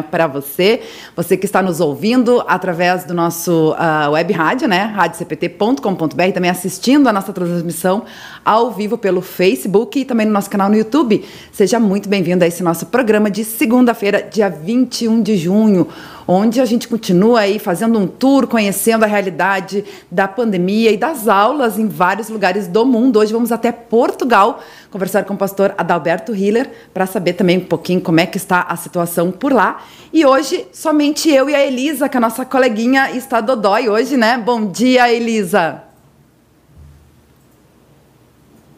para você, você que está nos ouvindo através do nosso uh, web rádio, né, radiocpt.com.br, também assistindo a nossa transmissão ao vivo pelo Facebook e também no nosso canal no YouTube. Seja muito bem-vindo a esse nosso programa de segunda-feira, dia 21 de junho onde a gente continua aí fazendo um tour, conhecendo a realidade da pandemia e das aulas em vários lugares do mundo. Hoje vamos até Portugal conversar com o pastor Adalberto Hiller para saber também um pouquinho como é que está a situação por lá. E hoje somente eu e a Elisa, que é a nossa coleguinha está dodói hoje, né? Bom dia, Elisa.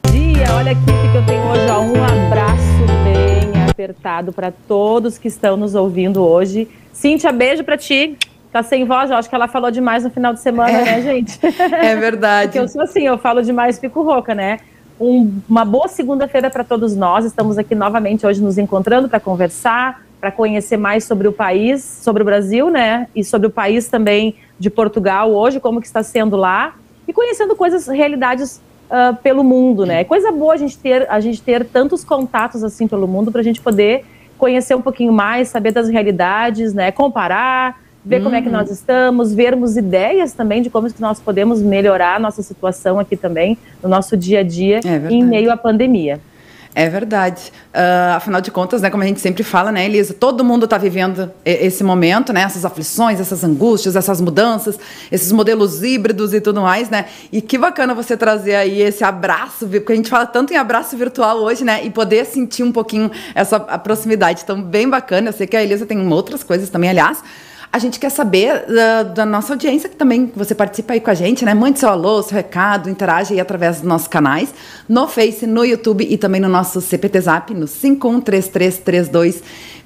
Bom dia, olha aqui que eu tenho hoje, ó, um abraço bem apertado para todos que estão nos ouvindo hoje Cíntia, beijo pra ti. Tá sem voz, eu acho que ela falou demais no final de semana, é, né, gente? É verdade. Porque eu sou assim, eu falo demais, fico rouca, né? Um, uma boa segunda-feira para todos nós. Estamos aqui novamente hoje nos encontrando para conversar, para conhecer mais sobre o país, sobre o Brasil, né? E sobre o país também de Portugal hoje, como que está sendo lá. E conhecendo coisas, realidades uh, pelo mundo, né? É coisa boa a gente ter, a gente ter tantos contatos assim pelo mundo para a gente poder conhecer um pouquinho mais, saber das realidades, né? Comparar, ver uhum. como é que nós uhum. estamos, vermos ideias também de como que nós podemos melhorar a nossa situação aqui também, no nosso dia a dia, é em meio à pandemia. É verdade. Uh, afinal de contas, né, como a gente sempre fala, né, Elisa, todo mundo está vivendo esse momento, né, essas aflições, essas angústias, essas mudanças, esses modelos híbridos e tudo mais, né? E que bacana você trazer aí esse abraço, porque a gente fala tanto em abraço virtual hoje, né? E poder sentir um pouquinho essa proximidade. Então, bem bacana. Eu sei que a Elisa tem outras coisas também, aliás a gente quer saber da, da, nossa audiência, que também você participa aí com a gente, né? Mande seu alô, seu recado, interage aí através dos nossos canais, no Face, no YouTube e também no nosso CPT Zap, no 513332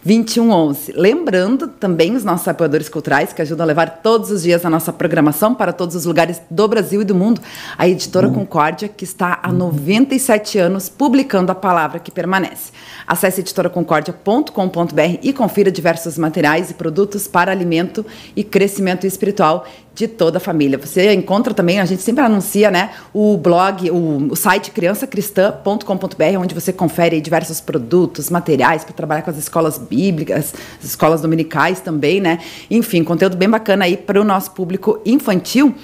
2111. Lembrando também os nossos apoiadores culturais que ajudam a levar todos os dias a nossa programação para todos os lugares do Brasil e do mundo. A editora Concórdia, que está há 97 anos publicando a palavra que permanece. Acesse editoraconcordia.com.br e confira diversos materiais e produtos para alimento e crescimento espiritual de toda a família. Você encontra também, a gente sempre anuncia, né, o blog, o, o site criançacristã.com.br, onde você confere diversos produtos, materiais para trabalhar com as escolas bíblicas, as escolas dominicais também, né? Enfim, conteúdo bem bacana aí para o nosso público infantil.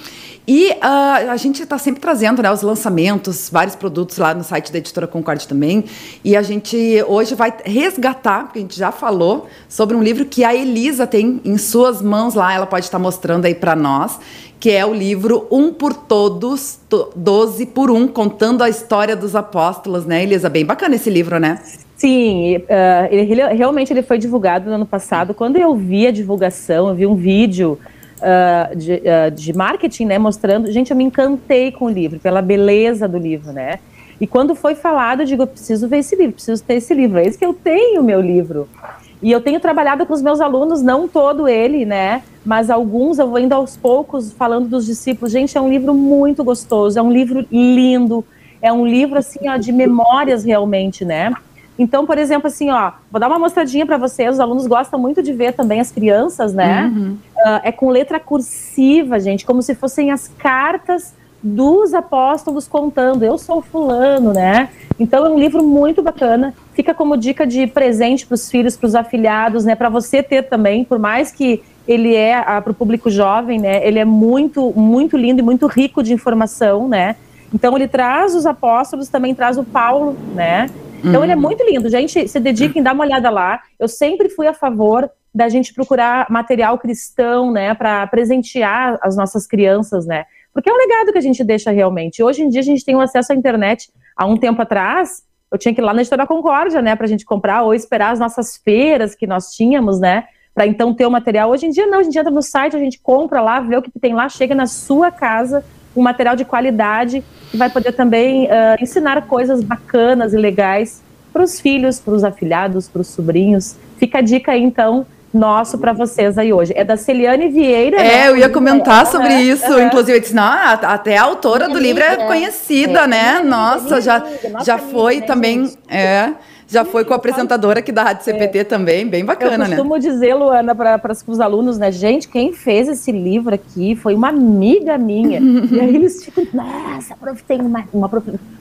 E uh, a gente está sempre trazendo né, os lançamentos, vários produtos lá no site da Editora Concorde também. E a gente hoje vai resgatar, porque a gente já falou, sobre um livro que a Elisa tem em suas mãos lá, ela pode estar mostrando aí para nós, que é o livro Um por Todos, Doze por Um, contando a história dos apóstolos, né, Elisa? Bem bacana esse livro, né? Sim, uh, ele, realmente ele foi divulgado no ano passado. Quando eu vi a divulgação, eu vi um vídeo uh, de, uh, de, marketing, né, mostrando. Gente, eu me encantei com o livro, pela beleza do livro, né? E quando foi falado, eu digo, eu preciso ver esse livro, preciso ter esse livro. É esse que eu tenho, meu livro. E eu tenho trabalhado com os meus alunos, não todo ele, né? Mas alguns eu vou indo aos poucos falando dos discípulos. Gente, é um livro muito gostoso, é um livro lindo, é um livro assim ó, de memórias realmente, né? Então, por exemplo, assim, ó, vou dar uma mostradinha para vocês. Os alunos gostam muito de ver também as crianças, né? Uhum. Uh, é com letra cursiva, gente, como se fossem as cartas dos apóstolos contando. Eu sou fulano, né? Então é um livro muito bacana. Fica como dica de presente para os filhos, para os afilhados, né? Para você ter também, por mais que ele é ah, para o público jovem, né? Ele é muito, muito lindo e muito rico de informação, né? Então ele traz os apóstolos, também traz o Paulo, né? Então uhum. ele é uhum. muito lindo. Gente, se dediquem, dá uma olhada lá. Eu sempre fui a favor da gente procurar material cristão, né, para presentear as nossas crianças, né? Porque é um legado que a gente deixa realmente. Hoje em dia a gente tem um acesso à internet. Há um tempo atrás, eu tinha que ir lá na Editora Concórdia, né, para a gente comprar ou esperar as nossas feiras que nós tínhamos, né, para então ter o material. Hoje em dia não, a gente entra no site, a gente compra lá, vê o que tem lá, chega na sua casa um material de qualidade que vai poder também uh, ensinar coisas bacanas e legais para os filhos, para os afilhados, para os sobrinhos. Fica a dica aí, então, nosso para vocês aí hoje. É da Celiane Vieira. É, né? eu ia comentar sobre né? isso. Uhum. Inclusive, eu disse, não, até a autora do livro é conhecida, é, né? É, Nossa, já, já foi também. É já foi com a apresentadora aqui da Rádio CPT é. também, bem bacana, né? Eu costumo né? dizer, Luana, para os alunos, né? Gente, quem fez esse livro aqui foi uma amiga minha. e aí eles ficam, nossa, prof, tem uma, uma,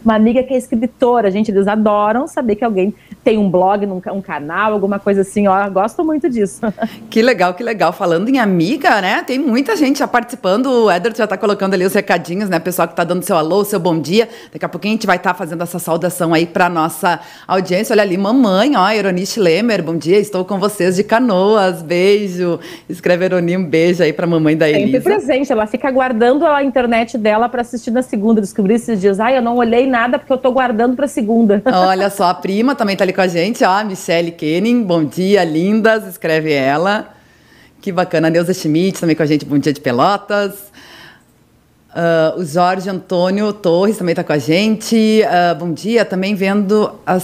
uma, amiga que é escritora. Gente, eles adoram saber que alguém tem um blog, um canal, alguma coisa assim. Ó, gosto muito disso. Que legal, que legal. Falando em amiga, né? Tem muita gente já participando. O Eder já está colocando ali os recadinhos, né? Pessoal que está dando seu alô, seu bom dia. Daqui a pouquinho a gente vai estar tá fazendo essa saudação aí para nossa audiência. Olha ali, mamãe, ó, Eronice Lemer, bom dia, estou com vocês de Canoas, beijo. Escreve Eroni, um beijo aí para a mamãe da Elisa. Sempre presente, ela fica guardando a internet dela para assistir na segunda. Descobri esses dias, ai, eu não olhei nada porque eu estou guardando para segunda. Olha só, a prima também está ali com a gente, ó, Michelle Kenning, bom dia, lindas, escreve ela. Que bacana, Neuza Schmidt também com a gente, bom dia de Pelotas. Uh, o Jorge Antônio Torres também está com a gente. Uh, bom dia, também vendo a,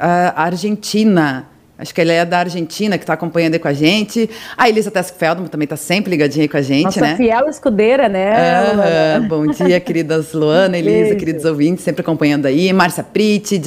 a Argentina. Acho que ele é da Argentina, que está acompanhando aí com a gente. A Elisa Teskfeldman também está sempre ligadinha aí com a gente, Nossa né? fiel escudeira, né? Uh, bom dia, queridas Luana, Elisa, queridos ouvintes, sempre acompanhando aí. Márcia Prite,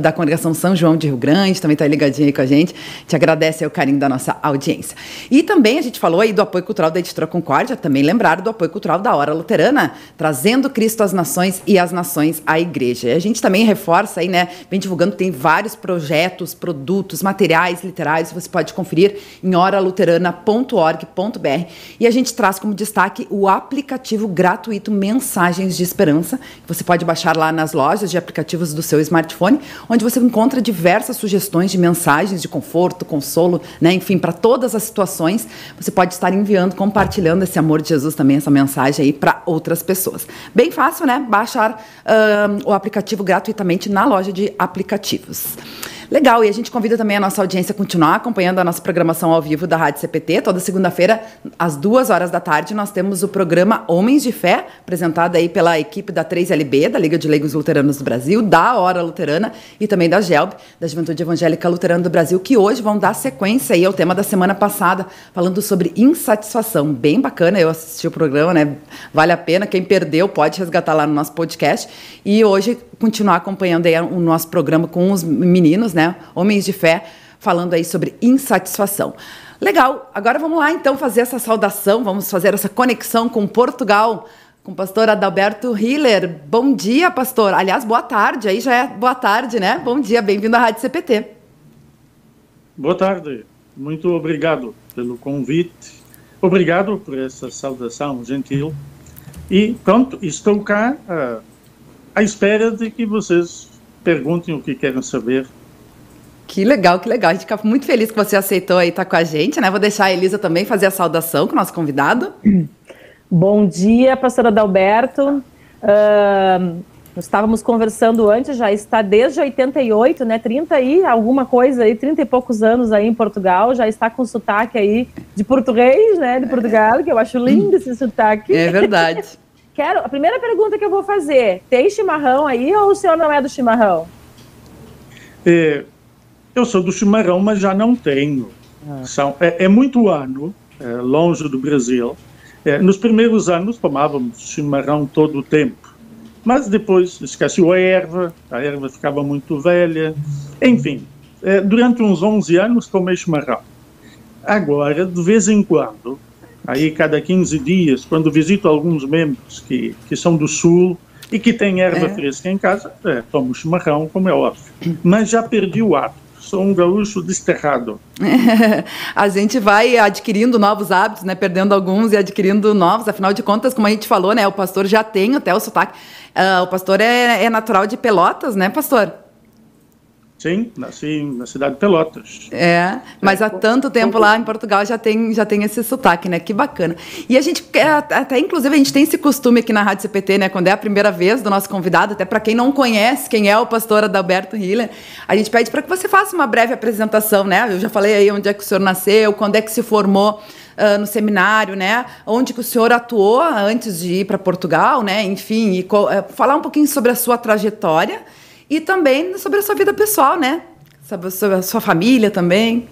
da congregação São João de Rio Grande, também está ligadinha aí com a gente. Te agradece o carinho da nossa audiência. E também a gente falou aí do apoio cultural da Editora Concórdia, também lembrar do apoio cultural da Hora Luterana, trazendo Cristo às nações e as nações à igreja. E a gente também reforça aí, né? Vem divulgando, tem vários projetos, produtos, materiais materiais literários, você pode conferir em oraluterana.org.br. E a gente traz como destaque o aplicativo gratuito Mensagens de Esperança, que você pode baixar lá nas lojas de aplicativos do seu smartphone, onde você encontra diversas sugestões de mensagens de conforto, consolo, né? enfim, para todas as situações. Você pode estar enviando, compartilhando esse amor de Jesus também, essa mensagem aí para outras pessoas. Bem fácil, né? Baixar o aplicativo gratuitamente na loja de aplicativos. Legal, e a gente convida também a nossa audiência a continuar acompanhando a nossa programação ao vivo da Rádio CPT. Toda segunda-feira, às duas horas da tarde, nós temos o programa Homens de Fé, apresentado aí pela equipe da 3LB, da Liga de Leigos Luteranos do Brasil, da Hora Luterana e também da GELB, da Juventude Evangélica Luterana do Brasil, que hoje vão dar sequência aí ao tema da semana passada, falando sobre insatisfação. Bem bacana, eu assisti o programa, né? Vale a pena. Quem perdeu pode resgatar lá no nosso podcast. E hoje continuar acompanhando aí o nosso programa com os meninos, né? Homens de fé, falando aí sobre insatisfação. Legal, agora vamos lá então fazer essa saudação, vamos fazer essa conexão com Portugal, com o pastor Adalberto Hiller. Bom dia, pastor. Aliás, boa tarde, aí já é boa tarde, né? Bom dia, bem-vindo à Rádio CPT. Boa tarde, muito obrigado pelo convite, obrigado por essa saudação gentil. E pronto, estou cá uh, à espera de que vocês perguntem o que querem saber. Que legal, que legal. A gente fica muito feliz que você aceitou aí estar com a gente, né? Vou deixar a Elisa também fazer a saudação com o nosso convidado. Bom dia, pastora Adalberto. Uh, estávamos conversando antes, já está desde 88, né? 30 e alguma coisa aí, 30 e poucos anos aí em Portugal, já está com sotaque aí de português, né? De Portugal, que eu acho lindo esse sotaque. É verdade. Quero, a primeira pergunta que eu vou fazer: tem chimarrão aí ou o senhor não é do chimarrão? É, eu sou do chimarrão, mas já não tenho. Ah. São, é, é, muito ano, é, longe do Brasil. É, nos primeiros anos tomávamos chimarrão todo o tempo, mas depois esqueceu a erva, a erva ficava muito velha. Enfim, é, durante uns 11 anos tomei chimarrão. Agora, de vez em quando, aí cada 15 dias, quando visito alguns membros que, que são do Sul e que têm erva é. fresca em casa, é, tomo chimarrão, como é óbvio. Mas já perdi o hábito. Sou um gaúcho desterrado. a gente vai adquirindo novos hábitos, né? Perdendo alguns e adquirindo novos. Afinal de contas, como a gente falou, né? O pastor já tem até o sotaque. Uh, o pastor é, é natural de Pelotas, né, pastor? Sim, nasci na cidade de Pelotas. É, mas é, há tanto tempo lá em Portugal já tem, já tem esse sotaque, né? Que bacana. E a gente, até inclusive, a gente tem esse costume aqui na Rádio CPT, né? Quando é a primeira vez do nosso convidado, até para quem não conhece quem é o pastor Adalberto Hiller, a gente pede para que você faça uma breve apresentação, né? Eu já falei aí onde é que o senhor nasceu, quando é que se formou. Uh, no seminário, né? Onde que o senhor atuou antes de ir para Portugal, né? Enfim, e uh, falar um pouquinho sobre a sua trajetória e também sobre a sua vida pessoal, né? Sobre a sua família também.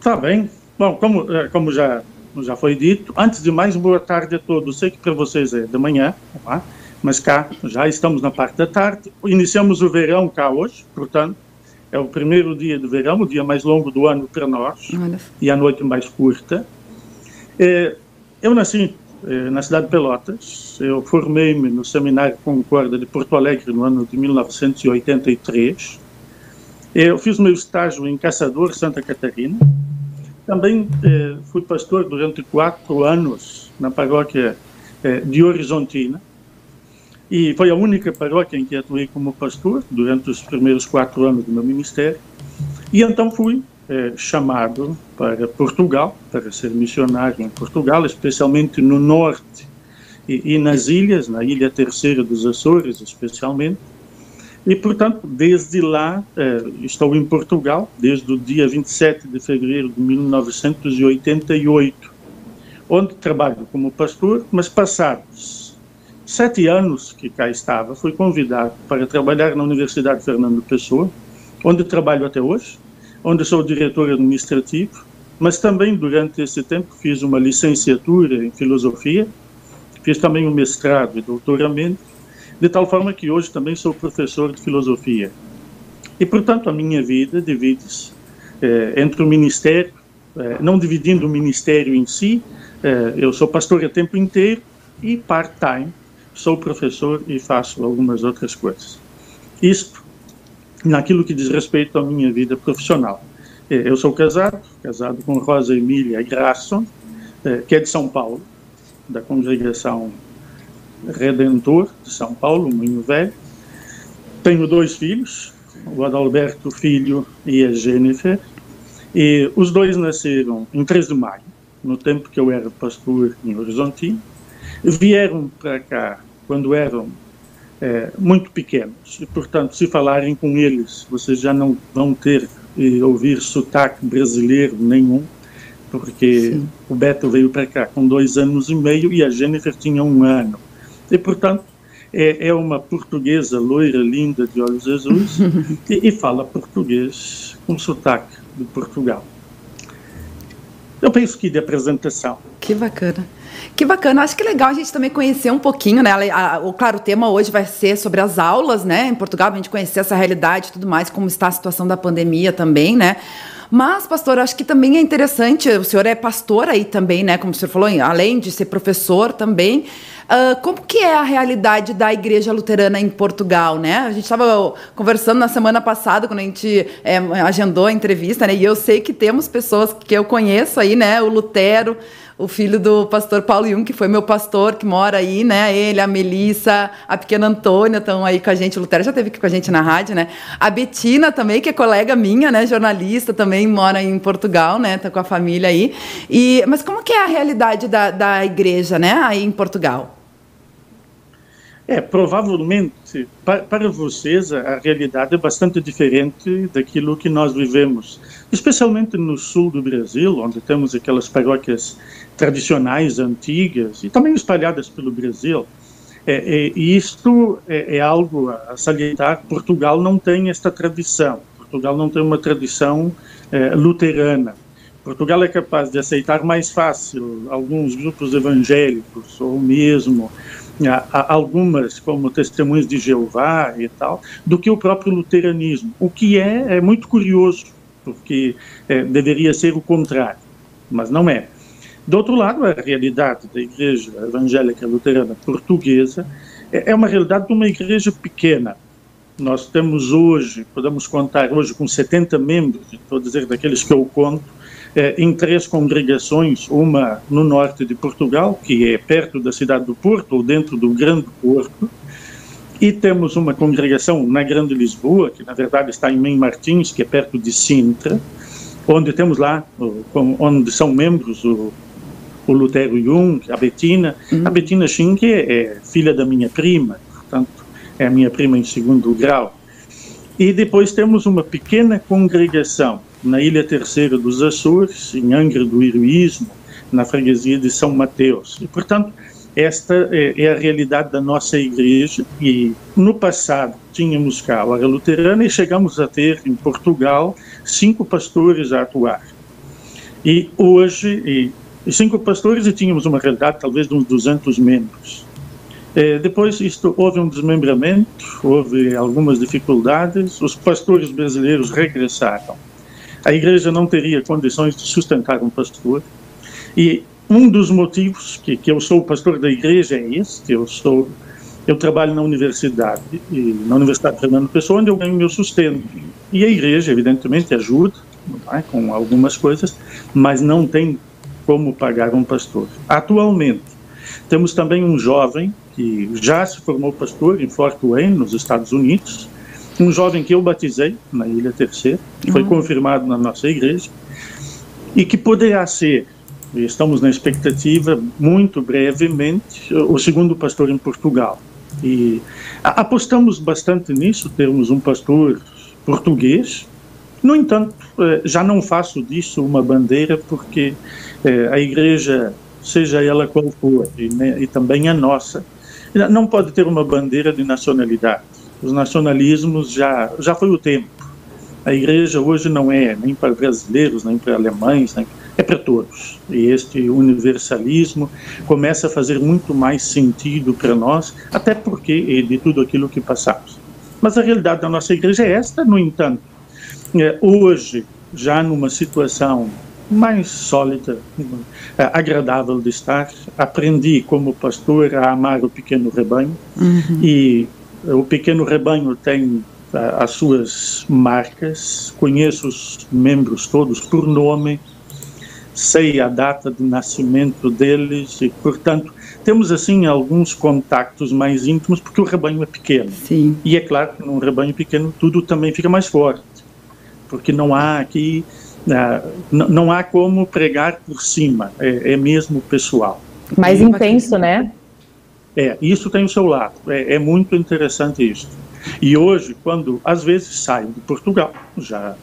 Tá bem. Bom, como, é, como já, já foi dito, antes de mais, boa tarde a todos. Sei que para vocês é de manhã, tá? mas cá já estamos na parte da tarde. Iniciamos o verão cá hoje, portanto, é o primeiro dia do verão, o dia mais longo do ano para nós, Olha. e a noite mais curta. É, eu nasci é, na cidade de Pelotas, eu formei-me no Seminário Concorda de Porto Alegre no ano de 1983. Eu fiz meu estágio em Caçador, Santa Catarina. Também é, fui pastor durante quatro anos na paróquia é, de Horizontina, e foi a única paróquia em que atuei como pastor durante os primeiros quatro anos do meu ministério. E então fui é, chamado para Portugal, para ser missionário em Portugal, especialmente no norte e, e nas ilhas, na Ilha Terceira dos Açores, especialmente. E, portanto, desde lá é, estou em Portugal, desde o dia 27 de fevereiro de 1988, onde trabalho como pastor, mas passados sete anos que cá estava, fui convidado para trabalhar na Universidade Fernando Pessoa, onde trabalho até hoje, onde sou diretor administrativo, mas também durante esse tempo fiz uma licenciatura em filosofia, fiz também um mestrado e doutoramento, de tal forma que hoje também sou professor de filosofia. E, portanto, a minha vida divide-se eh, entre o ministério, eh, não dividindo o ministério em si, eh, eu sou pastor a tempo inteiro e part-time, sou professor e faço algumas outras coisas. Isto naquilo que diz respeito à minha vida profissional. É, eu sou casado, casado com Rosa Emília Grasson, é, que é de São Paulo, da congregação Redentor de São Paulo, Moinho Velho. Tenho dois filhos, o Adalberto Filho e a Jennifer, e os dois nasceram em 3 de maio, no tempo que eu era pastor em Horizontino, vieram para cá quando eram é, muito pequenos e, portanto, se falarem com eles, vocês já não vão ter e ouvir sotaque brasileiro nenhum, porque Sim. o Beto veio para cá com dois anos e meio e a Jennifer tinha um ano. E, portanto, é, é uma portuguesa loira, linda, de olhos azuis e, e fala português com sotaque de Portugal. Eu penso que de apresentação. Que bacana. Que bacana, acho que é legal a gente também conhecer um pouquinho, né? A, a, claro, o tema hoje vai ser sobre as aulas, né? Em Portugal, a gente conhecer essa realidade e tudo mais, como está a situação da pandemia também, né? Mas, pastor, acho que também é interessante, o senhor é pastor aí também, né? Como o senhor falou, além de ser professor também. Uh, como que é a realidade da igreja luterana em Portugal, né? A gente estava conversando na semana passada, quando a gente é, agendou a entrevista, né? E eu sei que temos pessoas que eu conheço aí, né? O Lutero, o filho do pastor Paulo Jung, que foi meu pastor, que mora aí, né? Ele, a Melissa, a pequena Antônia estão aí com a gente. O Lutero já esteve aqui com a gente na rádio, né? A Betina também, que é colega minha, né? Jornalista, também mora em Portugal, né? Tá com a família aí. E, mas como que é a realidade da, da igreja, né? Aí em Portugal? É, provavelmente, para, para vocês, a, realidade é bastante diferente daquilo que nós vivemos, especialmente no sul do Brasil, onde temos aquelas paróquias tradicionais, antigas e também espalhadas pelo Brasil. É, é, isto é, é, algo a salientar. Portugal não tem esta tradição. Portugal não tem uma tradição é, luterana. Portugal é capaz de aceitar mais fácil alguns grupos evangélicos ou mesmo algumas como testemunhas de Jeová e tal, do que o próprio luteranismo, o que é, é muito curioso, porque é, deveria ser o contrário, mas não é. Do outro lado, a realidade da Igreja Evangélica Luterana Portuguesa é, é uma realidade de uma igreja pequena. Nós temos hoje, podemos contar hoje com 70 membros, estou a dizer daqueles que eu conto, é, em três congregações, uma no norte de Portugal, que é perto da cidade do Porto, ou dentro do Grande Porto, e temos uma congregação na Grande Lisboa, que na verdade está em Mem Martins, que é perto de Sintra, onde temos lá, onde são membros o, o Lutero Jung, a Bettina. Uhum. A Bettina Schink é, é filha da minha prima, portanto, é a minha prima em segundo grau. E depois temos uma pequena congregação na Ilha Terceira dos Açores, em Angra do Heroísmo, na freguesia de São Mateus. E, portanto, esta é, é, a realidade da nossa igreja e no passado tínhamos cá a luterana e chegamos a ter em Portugal cinco pastores a atuar. E hoje, e, e cinco pastores e tínhamos uma realidade talvez de uns 200 membros. É, depois isto houve um desmembramento, houve algumas dificuldades, os pastores brasileiros regressaram. A igreja não teria condições de sustentar um pastor e um dos motivos que, que eu sou pastor da igreja é este, eu sou eu trabalho na universidade, na Universidade Fernando Pessoa, onde eu ganho meu sustento. E a igreja, evidentemente, ajuda é? com algumas coisas, mas não tem como pagar um pastor. Atualmente, temos também um jovem que já se formou pastor em Fort Wayne, nos Estados Unidos, um jovem que eu batizei na Ilha Terceira, que foi uhum. confirmado na nossa igreja, e que poderá ser, estamos na expectativa, muito brevemente, o segundo pastor em Portugal. E apostamos bastante nisso, termos um pastor português. No entanto, eh, já não faço disso uma bandeira, porque a igreja, seja ela qual for, e, e também a nossa, não pode ter uma bandeira de nacionalidade. Os nacionalismos já, já foi o tempo. A igreja hoje não é nem para brasileiros, nem para alemães, nem, é para todos. E este universalismo começa a fazer muito mais sentido para nós, até porque de tudo aquilo que passamos. Mas a realidade da nossa igreja é esta, no entanto. É, hoje, já numa situação mais sólida, é, agradável de estar. Aprendi como pastor a amar o pequeno rebanho uhum. e o pequeno rebanho tem é, as suas marcas, conheço os membros todos por nome, sei a data de nascimento deles e, portanto, temos assim alguns contactos mais íntimos porque o rebanho é pequeno. Sim. E é claro que num rebanho pequeno tudo também fica mais forte, porque não há aqui não há como pregar por cima, é, é mesmo pessoal. Mais e, intenso, né? É, isso tem o seu lado, é, é, muito interessante isso. E hoje, quando às vezes saio de Portugal, já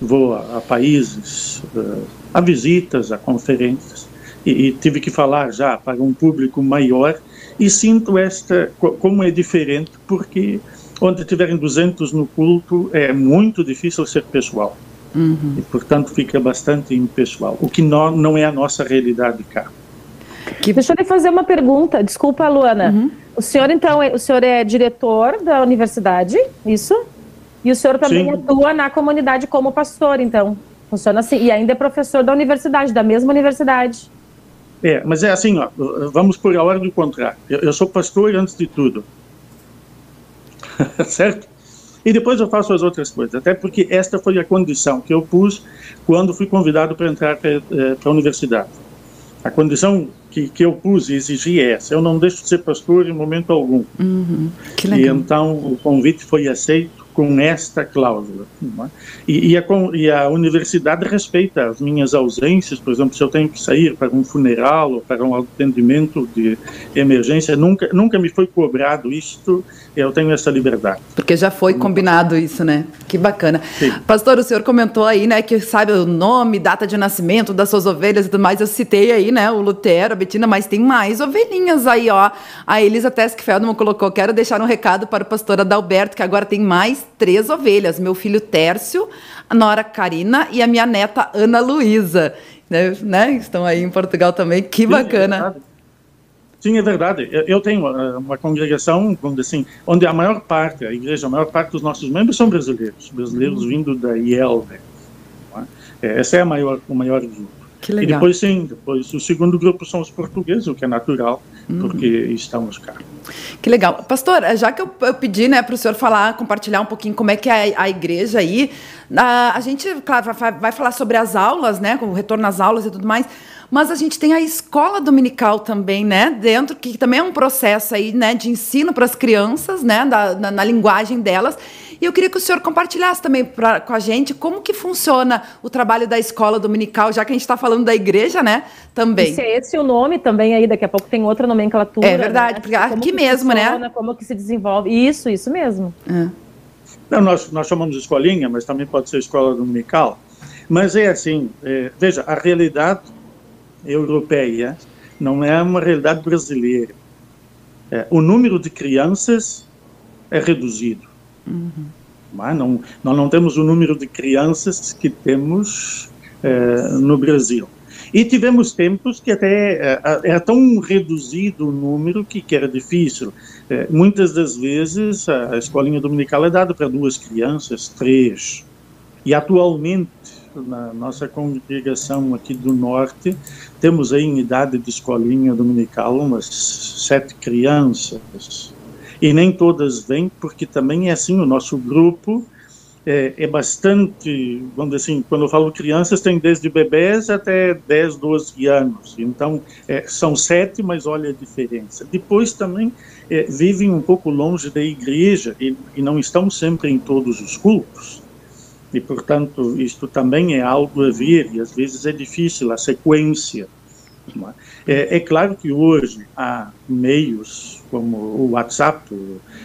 vou a, a países, uh, a visitas, a conferências, e, e, tive que falar já para um público maior, e sinto esta, como é diferente, porque onde tiverem 200 no culto, é muito difícil ser pessoal. Uhum. E, portanto, fica bastante impessoal, o que não, não é a nossa realidade cá. Que... Deixa eu lhe fazer uma pergunta, desculpa, Luana. Uhum. O senhor, então, é, o senhor é diretor da universidade, isso? E o senhor também Sim. atua na comunidade como pastor, então? Funciona assim. E ainda é professor da universidade, da mesma universidade. É, mas é assim, ó, vamos por a ordem do contrário. Eu, eu sou pastor antes de tudo. certo? E depois eu faço as outras coisas, até porque esta foi a condição que eu pus quando fui convidado para entrar para eh, a universidade. A condição que, que eu pus e exigi é essa: eu não deixo de ser pastor em momento algum. Uhum, e então o convite foi aceito com esta cláusula. É? E, e, a, e, a, universidade respeita as minhas ausências, por exemplo, se eu tenho que sair para um funeral ou para um atendimento de emergência, nunca, nunca me foi cobrado isto, eu tenho essa liberdade. Porque já foi combinado isso, né? Que bacana. Sim. Pastor, o senhor comentou aí, né, que sabe o nome, data de nascimento das suas ovelhas e tudo mais, eu citei aí, né, o Lutero, a Betina, mas tem mais ovelhinhas aí, ó. A Elisa Teskfeldman colocou, quero deixar um recado para o pastor Adalberto, que agora tem mais três ovelhas: meu filho Tércio, a nora Karina e a minha neta Ana Luísa. Né, né? Estão aí em Portugal também, que Sim, bacana. É Sim, é verdade. Eu tenho eh, uma congregação, dizer assim, onde a maior parte, a igreja, a maior parte dos nossos membros são brasileiros, brasileiros uhum. vindo da IEL. Né? É, essa é a maior, o maior grupo. Que legal. E depois, sim, depois o segundo grupo são os portugueses, o que é natural, uhum. porque estamos cá. Que legal. Pastor, já que eu, eu pedi né, para o senhor falar, compartilhar um pouquinho como é que é a, a igreja aí, a, a gente, claro, vai, vai, falar sobre as aulas, né, o retorno às aulas e tudo mais, mas a gente tem a escola dominical também, né, dentro, que também é um processo aí, né, de ensino para as crianças, né, da, na, na linguagem delas, e eu queria que o senhor compartilhasse também pra, com a gente como que funciona o trabalho da escola dominical, já que a gente está falando da igreja, né? Também. E se é esse o nome também aí, daqui a pouco tem outra nomenclatura. É verdade, né? porque aqui mesmo, né? funciona, né? Como que se desenvolve. Isso, isso mesmo. É. Não, nós, nós chamamos de escolinha, mas também pode ser escola dominical. Mas é assim, é, veja, a realidade europeia não é uma realidade brasileira. É, o número de crianças é reduzido. Uhum. Mas não, nós não temos o número de crianças que temos eh, no Brasil. E tivemos tempos que até uh, era tão reduzido o número que, que era difícil. Uh, muitas das vezes a, a escolinha dominical é dada para duas crianças, três. E atualmente, na nossa congregação aqui do Norte, temos aí em idade de escolinha dominical umas sete crianças. E nem todas vêm, porque também é assim, o nosso grupo é, é, bastante, vamos dizer assim, quando eu falo crianças, tem desde bebês até 10, 12 anos. Então, é, são sete, mas olha a diferença. Depois também é, vivem um pouco longe da igreja e, e, não estão sempre em todos os cultos. E, portanto, isto também é algo a ver, e às vezes é difícil a sequência. É, é, claro que hoje há meios como o WhatsApp,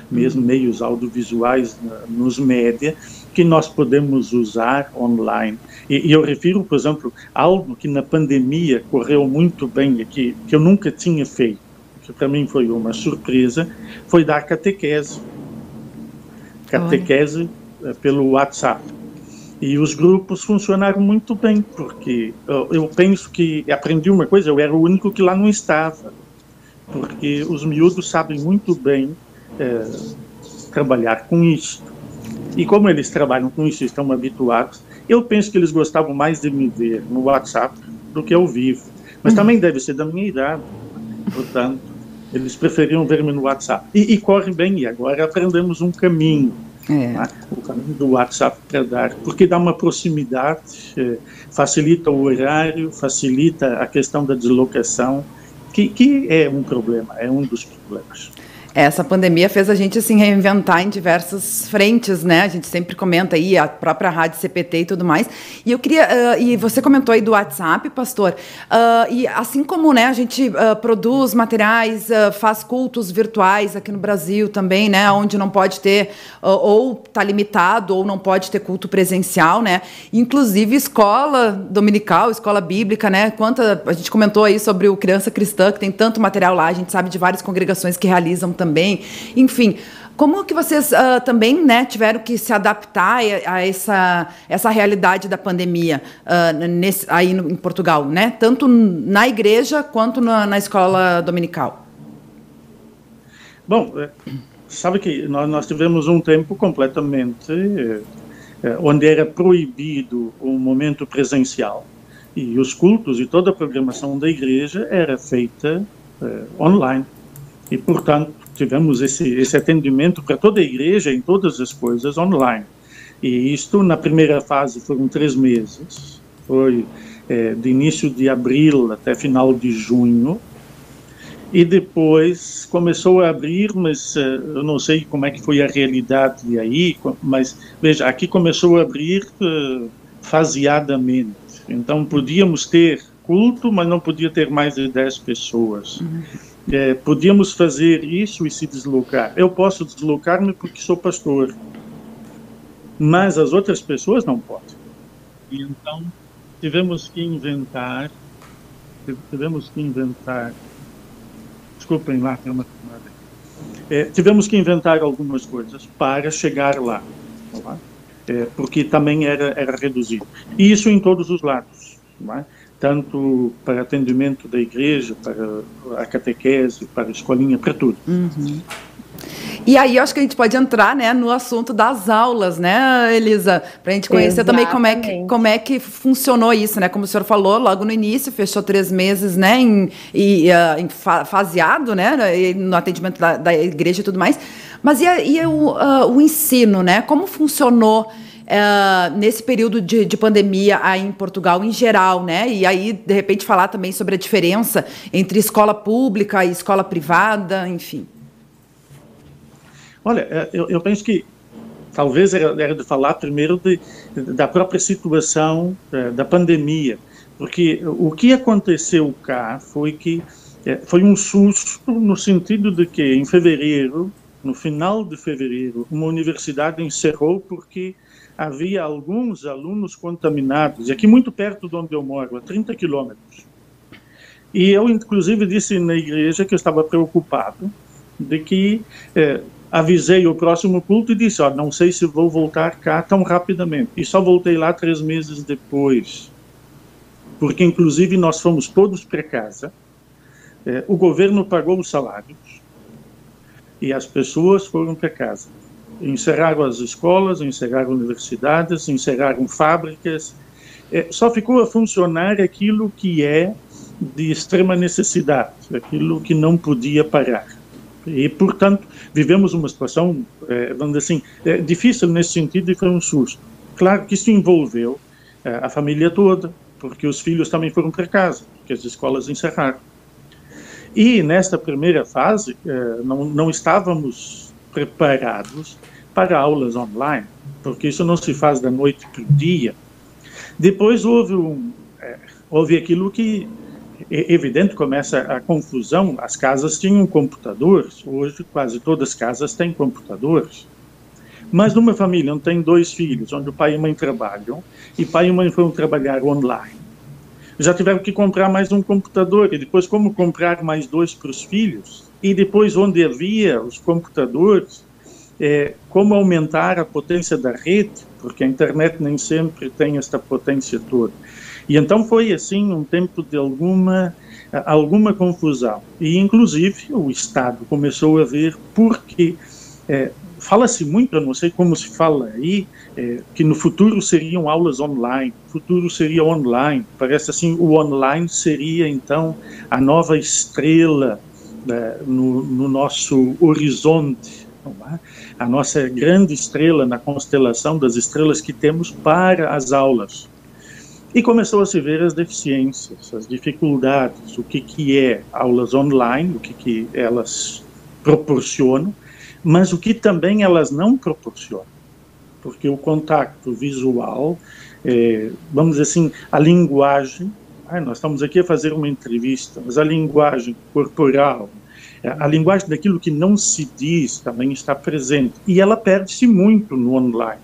mesmo meios audiovisuais nos média, que nós podemos usar online. E, e, eu refiro, por exemplo, algo que na pandemia correu muito bem, que, que eu nunca tinha feito, que para mim foi uma surpresa, foi dar catequese. Catequese Olha. Eh, pelo WhatsApp. E os grupos funcionaram muito bem, porque eu, eu penso que aprendi uma coisa, eu era o único que lá não estava, porque os miúdos sabem muito bem é, trabalhar com isso. E como eles trabalham com isso estão habituados, eu penso que eles gostavam mais de me ver no WhatsApp do que ao vivo. Mas uhum. também deve ser da minha idade, portanto, eles preferiam ver-me no WhatsApp. E, e corre bem, e agora aprendemos um caminho. É. O caminho do WhatsApp para dar, porque dá uma proximidade, eh, facilita o horário, facilita a questão da deslocação, que, que é um problema, é um dos problemas. Essa pandemia fez a gente assim reinventar em diversas frentes, né? A gente sempre comenta aí a própria rádio CPT e tudo mais. E eu queria uh, e você comentou aí do WhatsApp, pastor. Uh, e assim como, né, a gente uh, produz materiais, faz cultos virtuais aqui no Brasil também, né, onde não pode ter ou tá limitado ou não pode ter culto presencial, né? Inclusive escola dominical, escola bíblica, né? Quanta a gente comentou aí sobre o criança cristã que tem tanto material lá, a gente sabe de várias congregações que realizam também também. Enfim, como que vocês uh, também né, tiveram que se adaptar a, a essa, essa realidade da pandemia uh, nesse, aí no, em Portugal, né? Tanto na igreja quanto na, na escola dominical? Bom, é, sabe que nós, nós tivemos um tempo completamente é, é, onde era proibido o momento presencial e os cultos e toda a programação da igreja era feita online e portanto tivemos esse, esse atendimento para toda a igreja em todas as coisas online. E isto, na primeira fase, foram três meses. Foi é, de início de abril até final de junho. E depois começou a abrir, mas uh, eu não sei como é que foi a realidade aí, mas veja, aqui começou a abrir uh, faseadamente. Então podíamos ter culto, mas não podia ter mais de 10 pessoas. Uhum é, podíamos fazer isso e se deslocar. Eu posso deslocar-me porque sou pastor, mas as outras pessoas não podem. E então tivemos que inventar, tivemos que inventar, desculpem lá, tem uma é, tivemos que inventar algumas coisas para chegar lá, tá é, porque também era, era reduzido. E isso em todos os lados. É? Tanto para atendimento da igreja, para a catequese, para a escolinha, para tudo. Uhum. E aí, eu acho que a gente pode entrar né, no assunto das aulas, né, Elisa? Para a gente conhecer Exatamente. também como é, que, como é que funcionou isso, né? Como o senhor falou, logo no início, fechou três meses, né, em, e, uh, em faseado, né, no atendimento da, da, igreja e tudo mais. Mas e, e o, uh, o ensino, né? Como funcionou uh, nesse período de, de, pandemia aí em Portugal em geral, né? E aí, de repente, falar também sobre a diferença entre escola pública e escola privada, enfim. Olha, é, eu, eu penso que talvez era, era, de falar primeiro de, da própria situação é, da pandemia, porque o que aconteceu cá foi que é, foi um susto no sentido de que em fevereiro, no final de fevereiro, uma universidade encerrou porque havia alguns alunos contaminados, e aqui muito perto de onde eu moro, a 30 quilômetros. E eu, inclusive, disse na igreja que eu estava preocupado de que eh, avisei o próximo culto e disse, ó, não sei se vou voltar cá tão rapidamente. E só voltei lá três meses depois. porque inclusive nós fomos todos para casa, é, o governo pagou os salários e as pessoas foram para casa. Encerraram as escolas, encerraram universidades, encerraram fábricas, é, só ficou a funcionar aquilo que é de extrema necessidade, aquilo que não podia parar. E, portanto, vivemos uma situação, é, vamos dizer assim, é, difícil nesse sentido e foi um susto. Claro que isso envolveu é, a família toda, porque os filhos também foram para casa, porque as escolas encerraram. E nesta primeira fase, é, não, não estávamos preparados para aulas online, porque isso não se faz da noite para o dia. Depois houve, um, é, houve aquilo que é evidente começa a confusão. As casas tinham computadores, hoje quase todas as casas têm computadores. Mas numa família onde tem dois filhos, onde o pai e mãe trabalham, e pai e mãe foram trabalhar online, já tiveram que comprar mais um computador, e depois como comprar mais dois para os filhos, e depois onde havia os computadores, é, como aumentar a potência da rede, porque a internet nem sempre tem esta potência toda. E então foi assim um tempo de alguma alguma confusão. E inclusive o Estado começou a ver porque é, fala-se muito, eu não sei como se fala aí, é, que no futuro seriam aulas online, futuro seria online. Parece assim, o online seria então a nova estrela no, no, nosso horizonte, é? a nossa grande estrela na constelação das estrelas que temos para as aulas. E começou a se ver as deficiências, as dificuldades, o que, que é aulas online, o que, que elas proporcionam, mas o que também elas não proporcionam. Porque o contato visual, é, vamos dizer assim, a linguagem, ah, nós estamos aqui a fazer uma entrevista, mas a linguagem corporal, a linguagem daquilo que não se diz também está presente. E ela perde-se muito no online.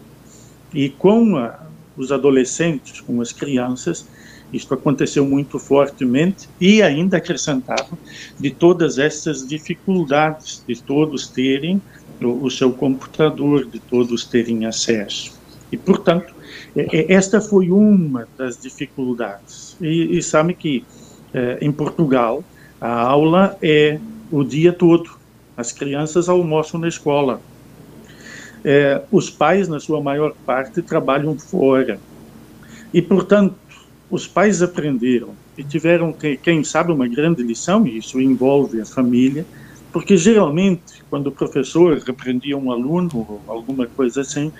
E com a, os adolescentes, com as crianças, isto aconteceu muito fortemente e ainda acrescentava de todas essas dificuldades de todos terem o, o seu computador, de todos terem acesso. E, portanto, esta foi uma das dificuldades. E, e sabe que eh, em Portugal a aula é o dia todo. As crianças almoçam na escola, é, os pais, na sua maior parte, trabalham fora. E, portanto, os pais aprenderam e tiveram, quem sabe, uma grande lição, e isso envolve a família, porque geralmente, quando o professor repreendia um aluno ou alguma coisa assim,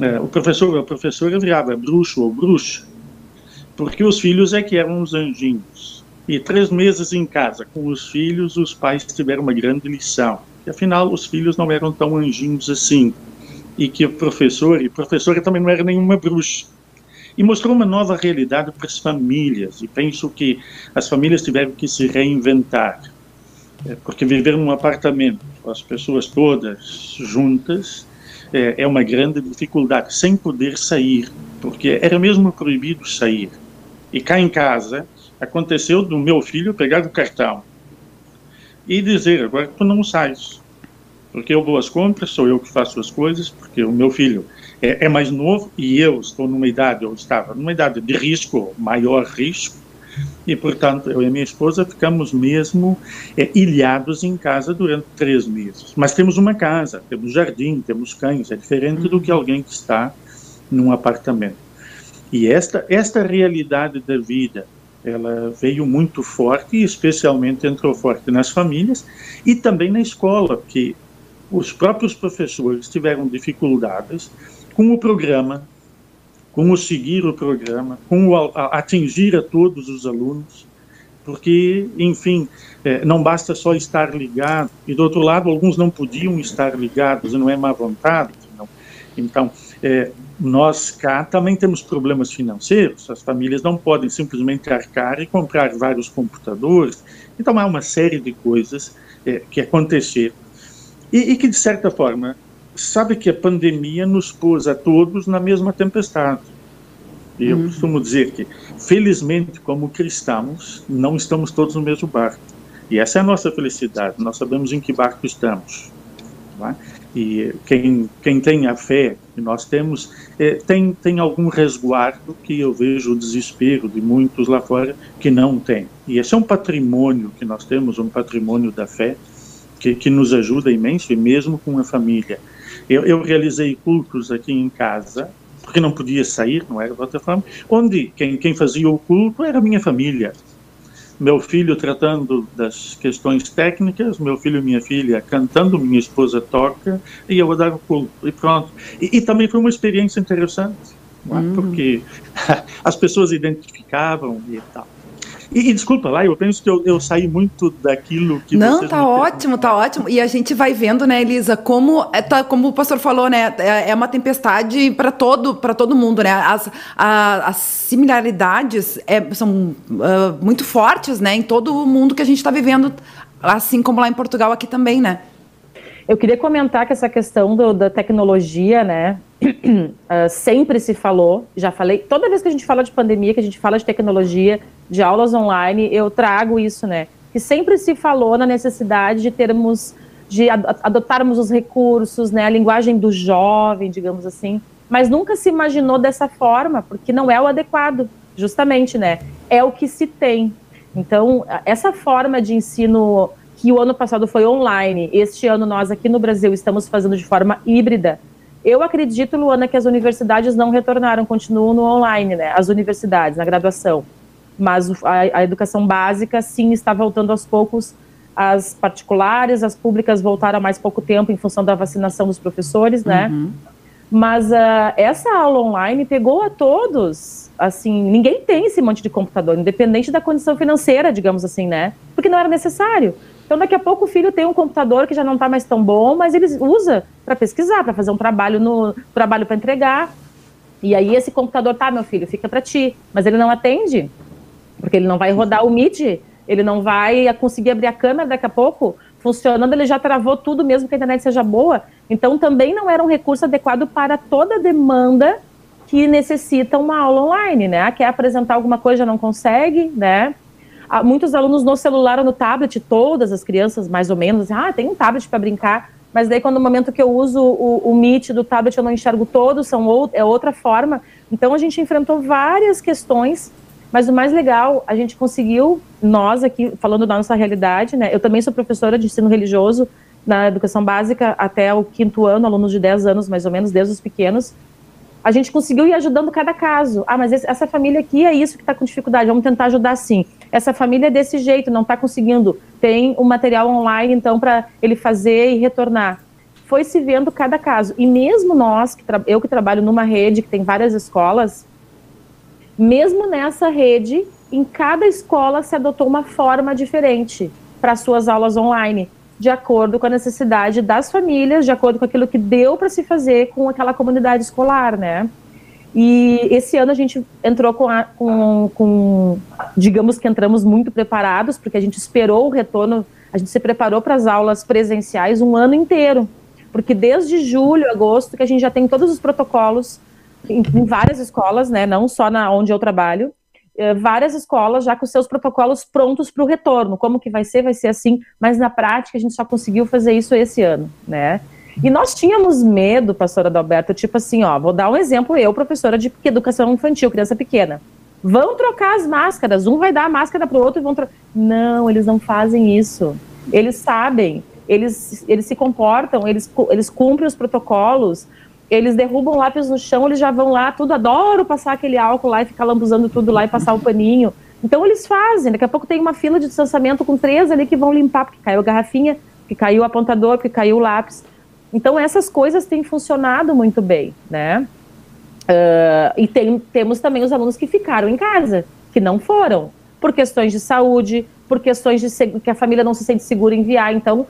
é, o professor ou a professora virava bruxo ou bruxa, porque os filhos é que eram os anjinhos. E três meses em casa com os filhos, os pais tiveram uma grande lição. E afinal, os filhos não eram tão anjinhos assim e que o professor, e professora também não era nenhuma bruxa, e mostrou uma nova realidade para as famílias, e penso que as famílias tiveram que se reinventar, é, porque viver num apartamento, as pessoas todas juntas, é, é uma grande dificuldade, sem poder sair, porque era mesmo proibido sair. E cá em casa, aconteceu do meu filho pegar o cartão e dizer, agora tu não sais, porque eu vou às compras, sou eu que faço as coisas, porque o meu filho é, é mais novo e eu estou numa idade, ou estava numa idade de risco, maior risco, e portanto eu e minha esposa ficamos mesmo é, ilhados em casa durante três meses. Mas temos uma casa, temos jardim, temos cães, é diferente do que alguém que está num apartamento. E esta esta realidade da vida ela veio muito forte e especialmente entrou forte nas famílias e também na escola, que os próprios professores tiveram dificuldades com o programa, com o programa, com atingir a todos os alunos, porque, enfim, é, não basta só estar ligado, e do outro lado, alguns não podiam estar ligados, não é má vontade. Não. Então, é, nós cá também temos problemas financeiros, as famílias não podem simplesmente arcar e comprar vários computadores, então há uma série de coisas é, que aconteceram e, e que, de certa forma, sabe que a pandemia nos pôs a todos na mesma tempestade. E eu uhum. costumo dizer que, felizmente, como cristãos, não estamos todos no mesmo barco. E essa é a nossa felicidade, nós sabemos em que barco estamos. É? E quem, quem tem a fé que nós temos, é, tem, tem algum resguardo que eu vejo o desespero de muitos lá fora que não tem. E esse é um patrimônio que nós temos, um patrimônio da fé, que, que nos ajuda imenso, e mesmo com a família. Eu, eu realizei cultos aqui em casa, porque não podia sair, não era de outra forma, onde quem, quem fazia o culto era a minha família meu filho tratando das questões técnicas, meu filho e minha filha cantando, minha esposa toca e eu a dar o culto e pronto. E, e também foi uma experiência interessante, é? Uhum. porque as pessoas identificavam e tal. E, e, desculpa lá, eu penso que eu, eu saí muito daquilo que Não, tá ótimo, tá ótimo. E a gente vai vendo, né, Elisa, como é, tá, como o pastor falou, né, é, é uma tempestade para todo para todo mundo, né? As, a, as similaridades é, são uh, muito fortes, né, em todo o mundo que a gente está vivendo, assim como lá em Portugal aqui também, né? Eu queria comentar que essa questão do, da tecnologia, né, uh, sempre se falou, já falei, toda vez que a gente fala de pandemia, que a gente fala de tecnologia, de aulas online, eu trago isso, né? Que sempre se falou na necessidade de termos, de adotarmos os recursos, né? A linguagem do jovem, digamos assim, mas nunca se imaginou dessa forma, porque não é o adequado, justamente, né? É o que se tem. Então, essa forma de ensino que o ano passado foi online, este ano nós aqui no Brasil estamos fazendo de forma híbrida. Eu acredito, Luana, que as universidades não retornaram, continuam no online, né? As universidades, na graduação mas a, a, educação básica sim está voltando aos poucos. As particulares, as públicas voltaram há mais pouco tempo em função da vacinação dos professores, né? Uhum. Mas uh, essa aula online pegou a todos. Assim, ninguém tem esse monte de computador, independente da condição financeira, digamos assim, né? Porque não era necessário. Então, daqui a pouco o filho tem um computador que já não está mais tão bom, mas ele usa para pesquisar, para fazer um trabalho no trabalho para entregar. E aí esse computador tá, meu filho, fica para ti, mas ele não atende porque ele não vai rodar o Meet, ele não vai conseguir abrir a câmera daqui a pouco, funcionando, ele já travou tudo, mesmo que a internet seja boa. Então, também não era um recurso adequado para toda demanda que necessita uma aula online, né? Quer apresentar alguma coisa, já não consegue, né? Há muitos alunos no celular ou no tablet, todas as crianças, mais ou menos, ah, tem um tablet para brincar, mas daí quando no momento que eu uso o, o Meet do tablet eu não enxergo todo, são ou, é outra forma. Então a gente enfrentou várias questões mas o mais legal, a gente conseguiu, nós aqui, falando da nossa realidade, né? Eu também sou professora de ensino religioso na educação básica até o quinto ano, alunos de 10 anos mais ou menos, desde os pequenos. A gente conseguiu ir ajudando cada caso. Ah, mas essa família aqui é isso que está com dificuldade, vamos tentar ajudar sim. Essa família é desse jeito, não está conseguindo. Tem um material online, então, para ele fazer e retornar. Foi se vendo cada caso. E mesmo nós, que eu que trabalho numa rede que tem várias escolas, mesmo nessa rede, em cada escola se adotou uma forma diferente para suas aulas online, de acordo com a necessidade das famílias, de acordo com aquilo que deu para se fazer com aquela comunidade escolar, né? E esse ano a gente entrou com, a, com, com, digamos que entramos muito preparados, porque a gente esperou o retorno, a gente se preparou para as aulas presenciais um ano inteiro, porque desde julho, agosto, que a gente já tem todos os protocolos em, em várias escolas, né, não só na onde eu trabalho, eh, várias escolas já com seus protocolos prontos para o retorno. Como que vai ser? Vai ser assim, mas na prática a gente só conseguiu fazer isso esse ano, né? E nós tínhamos medo, pastora Adalberto, tipo assim, ó, vou dar um exemplo, eu, professora de educação infantil, criança pequena. Vão trocar as máscaras, um vai dar a máscara para o outro e vão trocar. Não, eles não fazem isso. Eles sabem, eles, eles se comportam, eles, eles cumprem os protocolos, eles derrubam lápis no chão, eles já vão lá, tudo adoro passar aquele álcool lá e ficar lambuzando tudo lá e passar o paninho. Então eles fazem, daqui a pouco tem uma fila de distanciamento com três ali que vão limpar, porque caiu a garrafinha, porque caiu o apontador, porque caiu o lápis. Então essas coisas têm funcionado muito bem, né? Uh, e tem, temos também os alunos que ficaram em casa, que não foram, por questões de saúde, por questões de que a família não se sente segura em enviar. Então,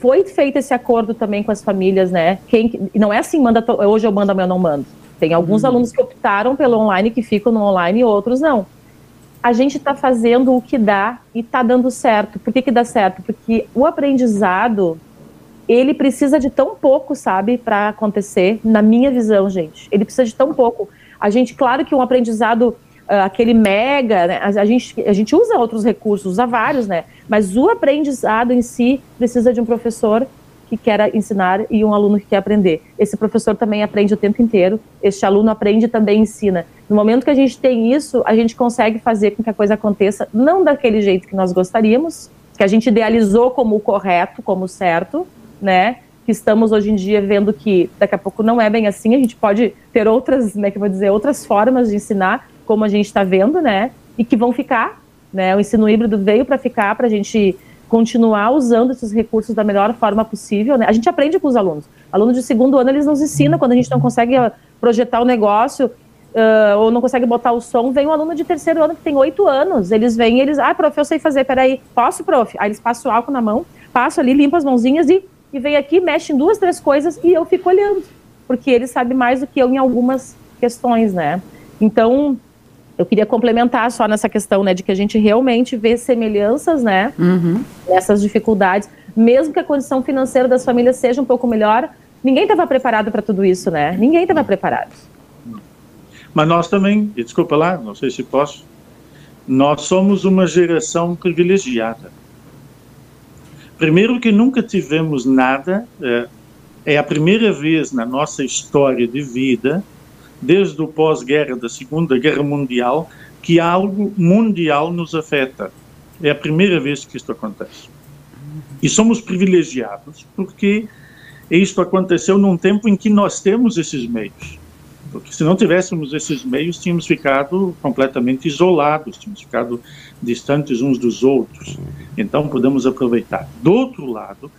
foi feito esse acordo também com as famílias, né? Quem, não é assim, manda hoje eu mando, amanhã eu não mando. Tem alguns uhum. alunos que optaram pelo online, que ficam no online, e outros não. A gente está fazendo o que dá e está dando certo. Por que, que dá certo? Porque o aprendizado, ele precisa de tão pouco, sabe, para acontecer, na minha visão, gente. Ele precisa de tão pouco. A gente, claro que um aprendizado uh, aquele mega, né? a, a, gente, a gente usa outros recursos, usa vários, né? Mas o aprendizado em si precisa de um professor que quer ensinar e um aluno que quer aprender. Esse professor também aprende o tempo inteiro, este aluno aprende e também ensina. No momento que a gente tem isso, a gente consegue fazer com que a coisa aconteça, não daquele jeito que nós gostaríamos, que a gente idealizou como o correto, como o certo, né? Que estamos hoje em dia vendo que daqui a pouco não é bem assim, a gente pode ter outras, como é que vou dizer, outras formas de ensinar, como a gente está vendo, né? E que vão ficar, né? O ensino híbrido veio para ficar, para a gente continuar usando esses recursos da melhor forma possível. Né? A gente aprende com os alunos. Alunos de segundo ano, eles nos ensinam quando a gente não consegue ah, projetar o negócio uh, ou não consegue botar o som. Vem um aluno de terceiro ano que tem oito anos. Eles vêm e eles, ah, prof, eu sei fazer, peraí, posso, prof? Aí eles passam o álcool na mão, passam ali, limpam as mãozinhas e, e vem aqui, mexe em duas, três coisas e eu fico olhando. Porque ele sabe mais do que eu em algumas questões, né? Então, eu queria complementar só nessa questão, né, de que a gente realmente vê semelhanças, né, uhum. nessas dificuldades, mesmo que a condição financeira das famílias seja um pouco melhor, ninguém estava preparado para tudo isso, né? Ninguém estava preparado. Mas nós também, desculpa lá, não sei se posso, nós somos uma geração privilegiada. Primeiro que nunca tivemos nada, é, é a primeira vez na nossa história de vida desde o pós-guerra da Segunda Guerra Mundial, que algo mundial nos afeta. É a primeira vez que isto acontece. E somos privilegiados porque isto aconteceu num tempo em que nós temos esses meios. Porque se não tivéssemos esses meios, tínhamos ficado completamente isolados, tínhamos ficado distantes uns dos outros. Então, podemos aproveitar. Do outro lado,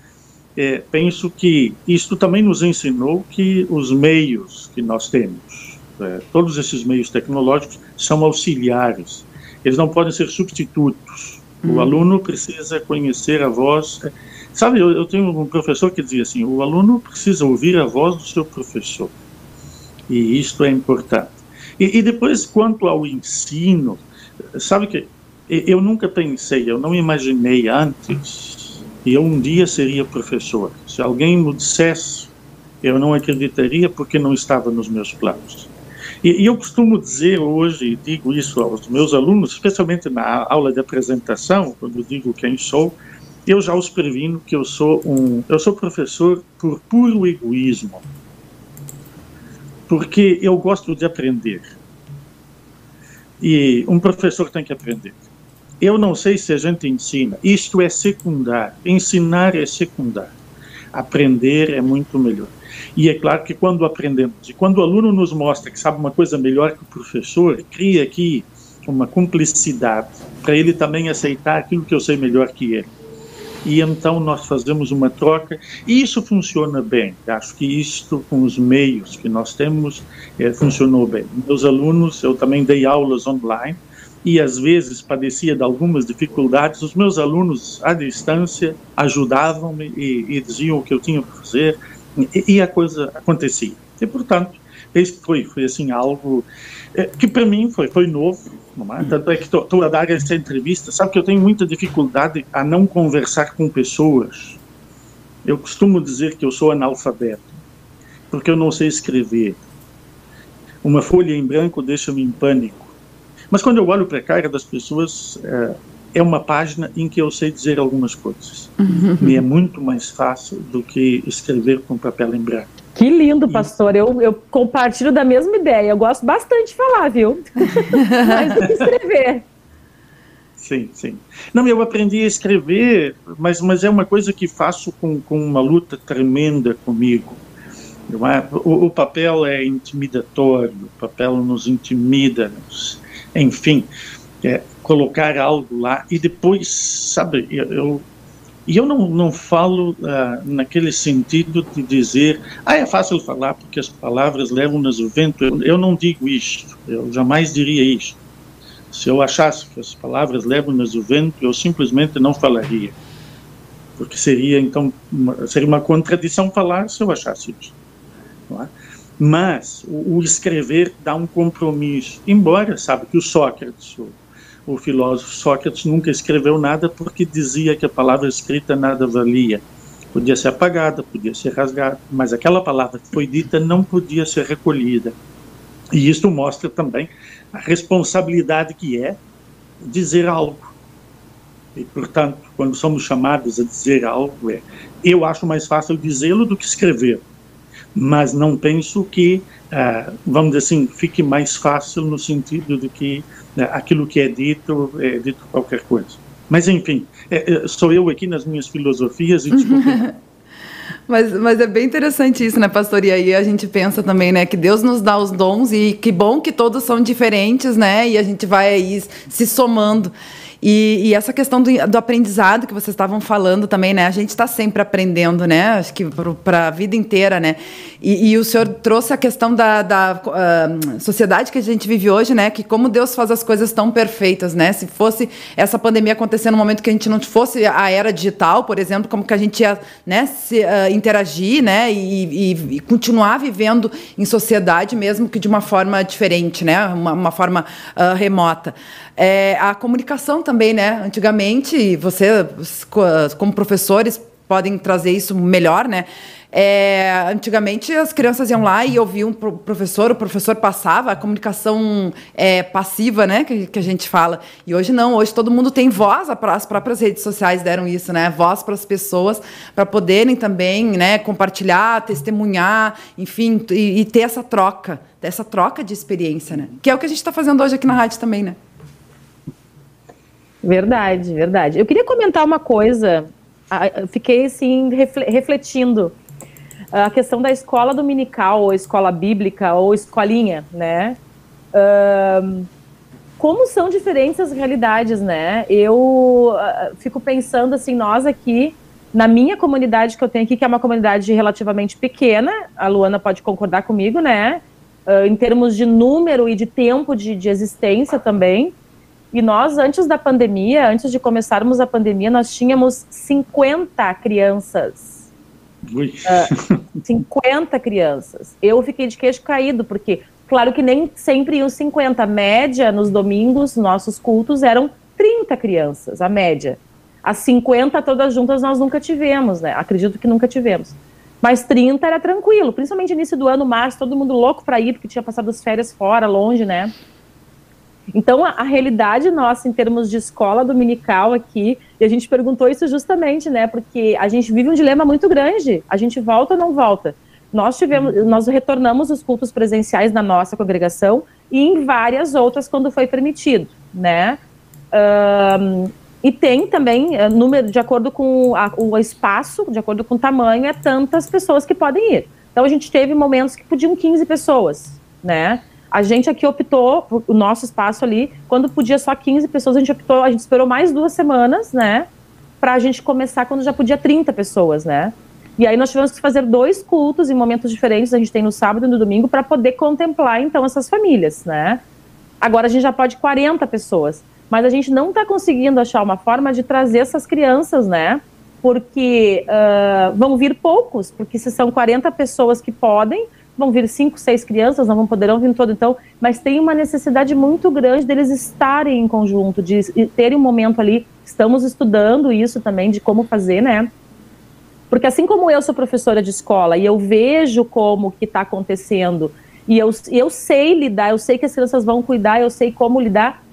é, penso que isto também nos ensinou que os meios que nós temos, é, todos esses meios tecnológicos são auxiliares, eles não podem ser substitutos. Uhum. O aluno precisa conhecer a voz. Sabe, eu, eu, tenho um professor que dizia assim: o aluno precisa ouvir a voz do seu professor. E isto é importante. E, e depois, quanto ao ensino, sabe que eu nunca pensei, eu não imaginei antes que eu um dia seria professor. Se alguém me dissesse, eu não acreditaria porque não estava nos meus planos. E, e, eu costumo dizer hoje, digo isso aos meus alunos, especialmente na aula de apresentação, quando digo quem sou, eu já os previno que eu sou um, eu sou professor por puro egoísmo, porque eu gosto de aprender. E um professor tem que aprender. Eu não sei se a gente ensina, isto é secundário, ensinar é secundário, aprender é muito melhor. E é claro que quando aprendemos, e quando o aluno nos mostra que sabe uma coisa melhor que o professor, cria aqui uma cumplicidade para ele também aceitar aquilo que eu sei melhor que ele. E então nós fazemos uma troca e isso funciona bem. Acho que isto, com os meios que nós temos, é, funcionou bem. Meus alunos, eu também dei aulas online e às vezes padecia de algumas dificuldades. Os meus alunos, à distância, ajudavam-me e, e diziam o que eu tinha para fazer e, e a coisa acontecia. E, portanto, este foi, foi assim algo é, que para mim foi, foi novo, é? Tanto é que estou a dar esta entrevista, sabe que eu tenho muita dificuldade a não conversar com pessoas. Eu costumo dizer que eu sou analfabeto, porque eu não sei escrever. Uma folha em branco deixa-me em pânico. Mas quando eu olho para a cara das pessoas, é, é uma página em que eu sei dizer algumas coisas. Uhum. E é muito mais fácil do que escrever com papel em branco. Que lindo, pastor. Eu, eu compartilho da mesma ideia. Eu gosto bastante de falar, viu? mais do que escrever. Sim, sim. Não, eu aprendi a escrever, mas, mas é uma coisa que faço com, com uma luta tremenda comigo. É? O, o papel é intimidatório, o papel nos intimida, nos, enfim. É, colocar algo lá e depois, sabe, eu, e eu não, não falo uh, naquele sentido de dizer, ah, é fácil falar porque as palavras levam-nas o vento. Eu, eu, não digo isto, eu jamais diria isto. Se eu achasse que as palavras levam-nas o vento, eu simplesmente não falaria. Porque seria, então, uma, seria uma contradição falar se eu achasse isso. É? Mas o, o, escrever dá um compromisso. Embora, sabe, que o Sócrates, o o filósofo Sócrates nunca escreveu nada porque dizia que a palavra escrita nada valia. Podia ser apagada, podia ser rasgada, mas aquela palavra que foi dita não podia ser recolhida. E isso mostra também a responsabilidade que é dizer algo. E, portanto, quando somos chamados a dizer algo, é, eu acho mais fácil dizê-lo do que escrever. Mas não penso que, ah, vamos dizer assim, fique mais fácil no sentido de que aquilo que é dito é dito qualquer coisa. Mas, enfim, é, é, sou eu aqui nas minhas filosofias e. Mas, mas é bem interessante isso, né, pastor? E aí a gente pensa também, né, que Deus nos dá os dons e que bom que todos são diferentes, né? E a gente vai aí se somando. E, e, essa questão do, do, aprendizado que vocês estavam falando também, né? A gente está sempre aprendendo, né? Acho que para a vida inteira, né? E, e, o senhor trouxe a questão da, da uh, sociedade que a gente vive hoje, né? Que como Deus faz as coisas tão perfeitas, né? Se fosse essa pandemia acontecer no momento que a gente não fosse a era digital, por exemplo, como que a gente ia né, se, uh, interagir, né? E, e, continuar vivendo em sociedade, mesmo que de uma forma diferente, né? Uma, uma forma uh, remota. É, a comunicação também, né? Antigamente, você, como professores, podem trazer isso melhor, né? É, antigamente as crianças iam lá e ouviam o professor, o professor passava, a comunicação é, passiva, né, que, que, a gente fala. E hoje não, hoje todo mundo tem voz, as próprias redes sociais deram isso, né, voz para as pessoas, para poderem também, né, compartilhar, testemunhar, enfim, e, e, ter essa troca, essa troca de experiência, né, que é o que a gente está fazendo hoje aqui na rádio também, né. Verdade, verdade. Eu queria comentar uma coisa. Eu fiquei assim refletindo a questão da escola dominical ou escola bíblica ou escolinha, né? como são diferentes as realidades, né? Eu uh, fico pensando assim, nós aqui na minha comunidade que eu tenho aqui, que é uma comunidade relativamente pequena, a Luana pode concordar comigo, né? Em termos de número e de tempo de, de existência também. E nós, antes da pandemia, antes de começarmos a pandemia, nós tínhamos 50 crianças. Ui. Uh, ah, 50 crianças. Eu fiquei de queixo caído, porque, claro que nem sempre iam 50. A média nos domingos, nossos cultos, eram 30 crianças, a média. As 50 todas juntas nós nunca tivemos, né? Acredito que nunca tivemos. Mas 30 era tranquilo, principalmente início do ano, março, todo mundo louco para ir, porque tinha passado as férias fora, longe, né? Então, a, a, realidade nossa em termos de escola dominical aqui, e a gente perguntou isso justamente, né? Porque a gente vive um dilema muito grande. A gente volta ou não volta? Nós tivemos, nós retornamos os cultos presenciais na nossa congregação e em várias outras quando foi permitido, né? Um, e tem também eh, número de acordo com a, o espaço, de acordo com o tamanho, é tantas pessoas que podem ir. Então a gente teve momentos que podiam 15 pessoas, né? A gente aqui optou, o nosso espaço ali, quando podia só 15 pessoas, a gente optou, a gente esperou mais duas semanas, né? Pra gente começar quando já podia 30 pessoas, né? E aí nós tivemos que fazer dois cultos em momentos diferentes, a gente tem no sábado e no domingo, para poder contemplar, então, essas famílias, né? Agora a gente já pode 40 pessoas, mas a gente não está conseguindo achar uma forma de trazer essas crianças, né? Porque uh, vão vir poucos, porque se são 40 pessoas que podem, vão vir cinco, seis crianças, não vão poderão vir todo então, mas tem uma necessidade muito grande deles estarem em conjunto, de terem um momento ali. Estamos estudando isso também de como fazer, né? Porque assim como eu sou professora de escola e eu vejo como que está acontecendo e eu, eu sei lidar, eu sei que as crianças vão cuidar, eu sei como lidar.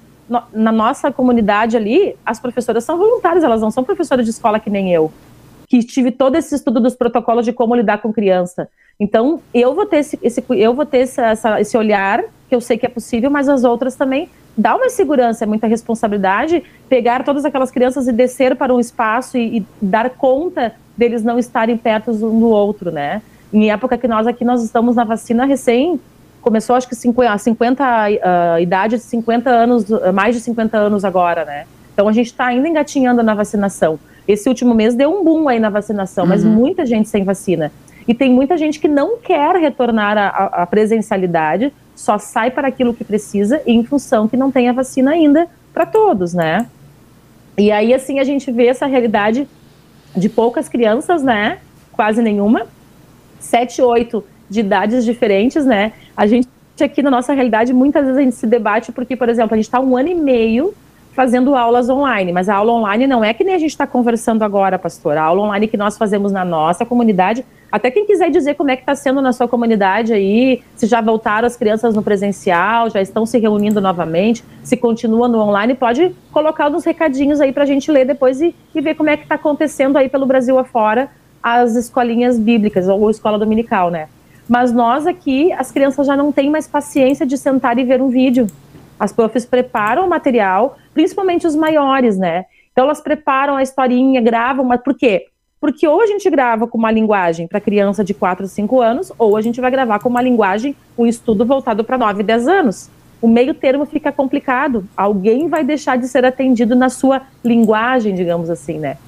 na nossa comunidade ali, as professoras são voluntárias, elas não são professoras de escola que nem eu, que tive todo esse estudo dos protocolos de como lidar com criança. Então, eu vou ter esse, esse eu vou ter essa, essa, esse olhar, que eu sei que é possível, mas as outras também dá uma segurança, é muita responsabilidade pegar todas aquelas crianças e descer para um espaço e, e dar conta deles não estarem perto um do outro, né? Em época que nós aqui nós estamos na vacina recém começou acho que 50, a 50 uh, idade de 50 anos, mais de 50 anos agora, né? Então a gente está ainda engatinhando na vacinação. Esse último mês deu um boom aí na vacinação, uhum. mas muita gente sem vacina. E tem muita gente que não quer retornar à, presencialidade, só sai para aquilo que precisa, em função que não tem a vacina ainda para todos, né? E aí, assim, a gente vê essa realidade de poucas crianças, né? Quase nenhuma. Sete, oito de idades diferentes, né? A gente aqui na nossa realidade, muitas vezes a gente se debate porque, por exemplo, a gente está um ano e meio fazendo aulas online, mas a aula online não é que nem a gente está conversando agora, pastor. A aula online que nós fazemos na nossa comunidade, até quem quiser dizer como é que está sendo na sua comunidade aí, se já voltaram as crianças no presencial, já estão se reunindo novamente, se continua no online, pode colocar uns recadinhos aí para a gente ler depois e, e ver como é que está acontecendo aí pelo Brasil afora as escolinhas bíblicas ou escola dominical, né? Mas nós aqui, as crianças já não têm mais paciência de sentar e ver um vídeo. As profs preparam o material, principalmente os maiores, né? Então elas preparam a historinha, gravam, mas por quê? Porque ou a gente grava com uma linguagem para criança de 4, 5 anos, ou a gente vai gravar com uma linguagem, um estudo voltado para 9, 10 anos. O meio termo fica complicado. Alguém vai deixar de ser atendido na sua linguagem, digamos assim, né?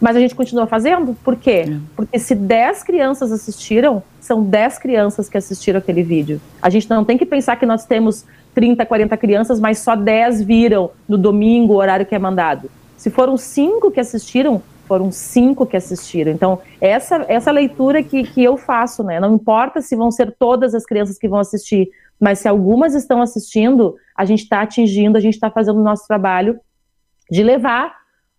Mas a gente continua fazendo? Por quê? É. Porque se 10 crianças assistiram, são 10 crianças que assistiram aquele vídeo. A gente não tem que pensar que nós temos 30, 40 crianças, mas só 10 viram no domingo o horário que é mandado. Se foram 5 que assistiram, foram 5 que assistiram. Então, essa, essa leitura que, que eu faço, né? Não importa se vão ser todas as crianças que vão assistir, mas se algumas estão assistindo, a gente está atingindo, a gente está fazendo o nosso trabalho de levar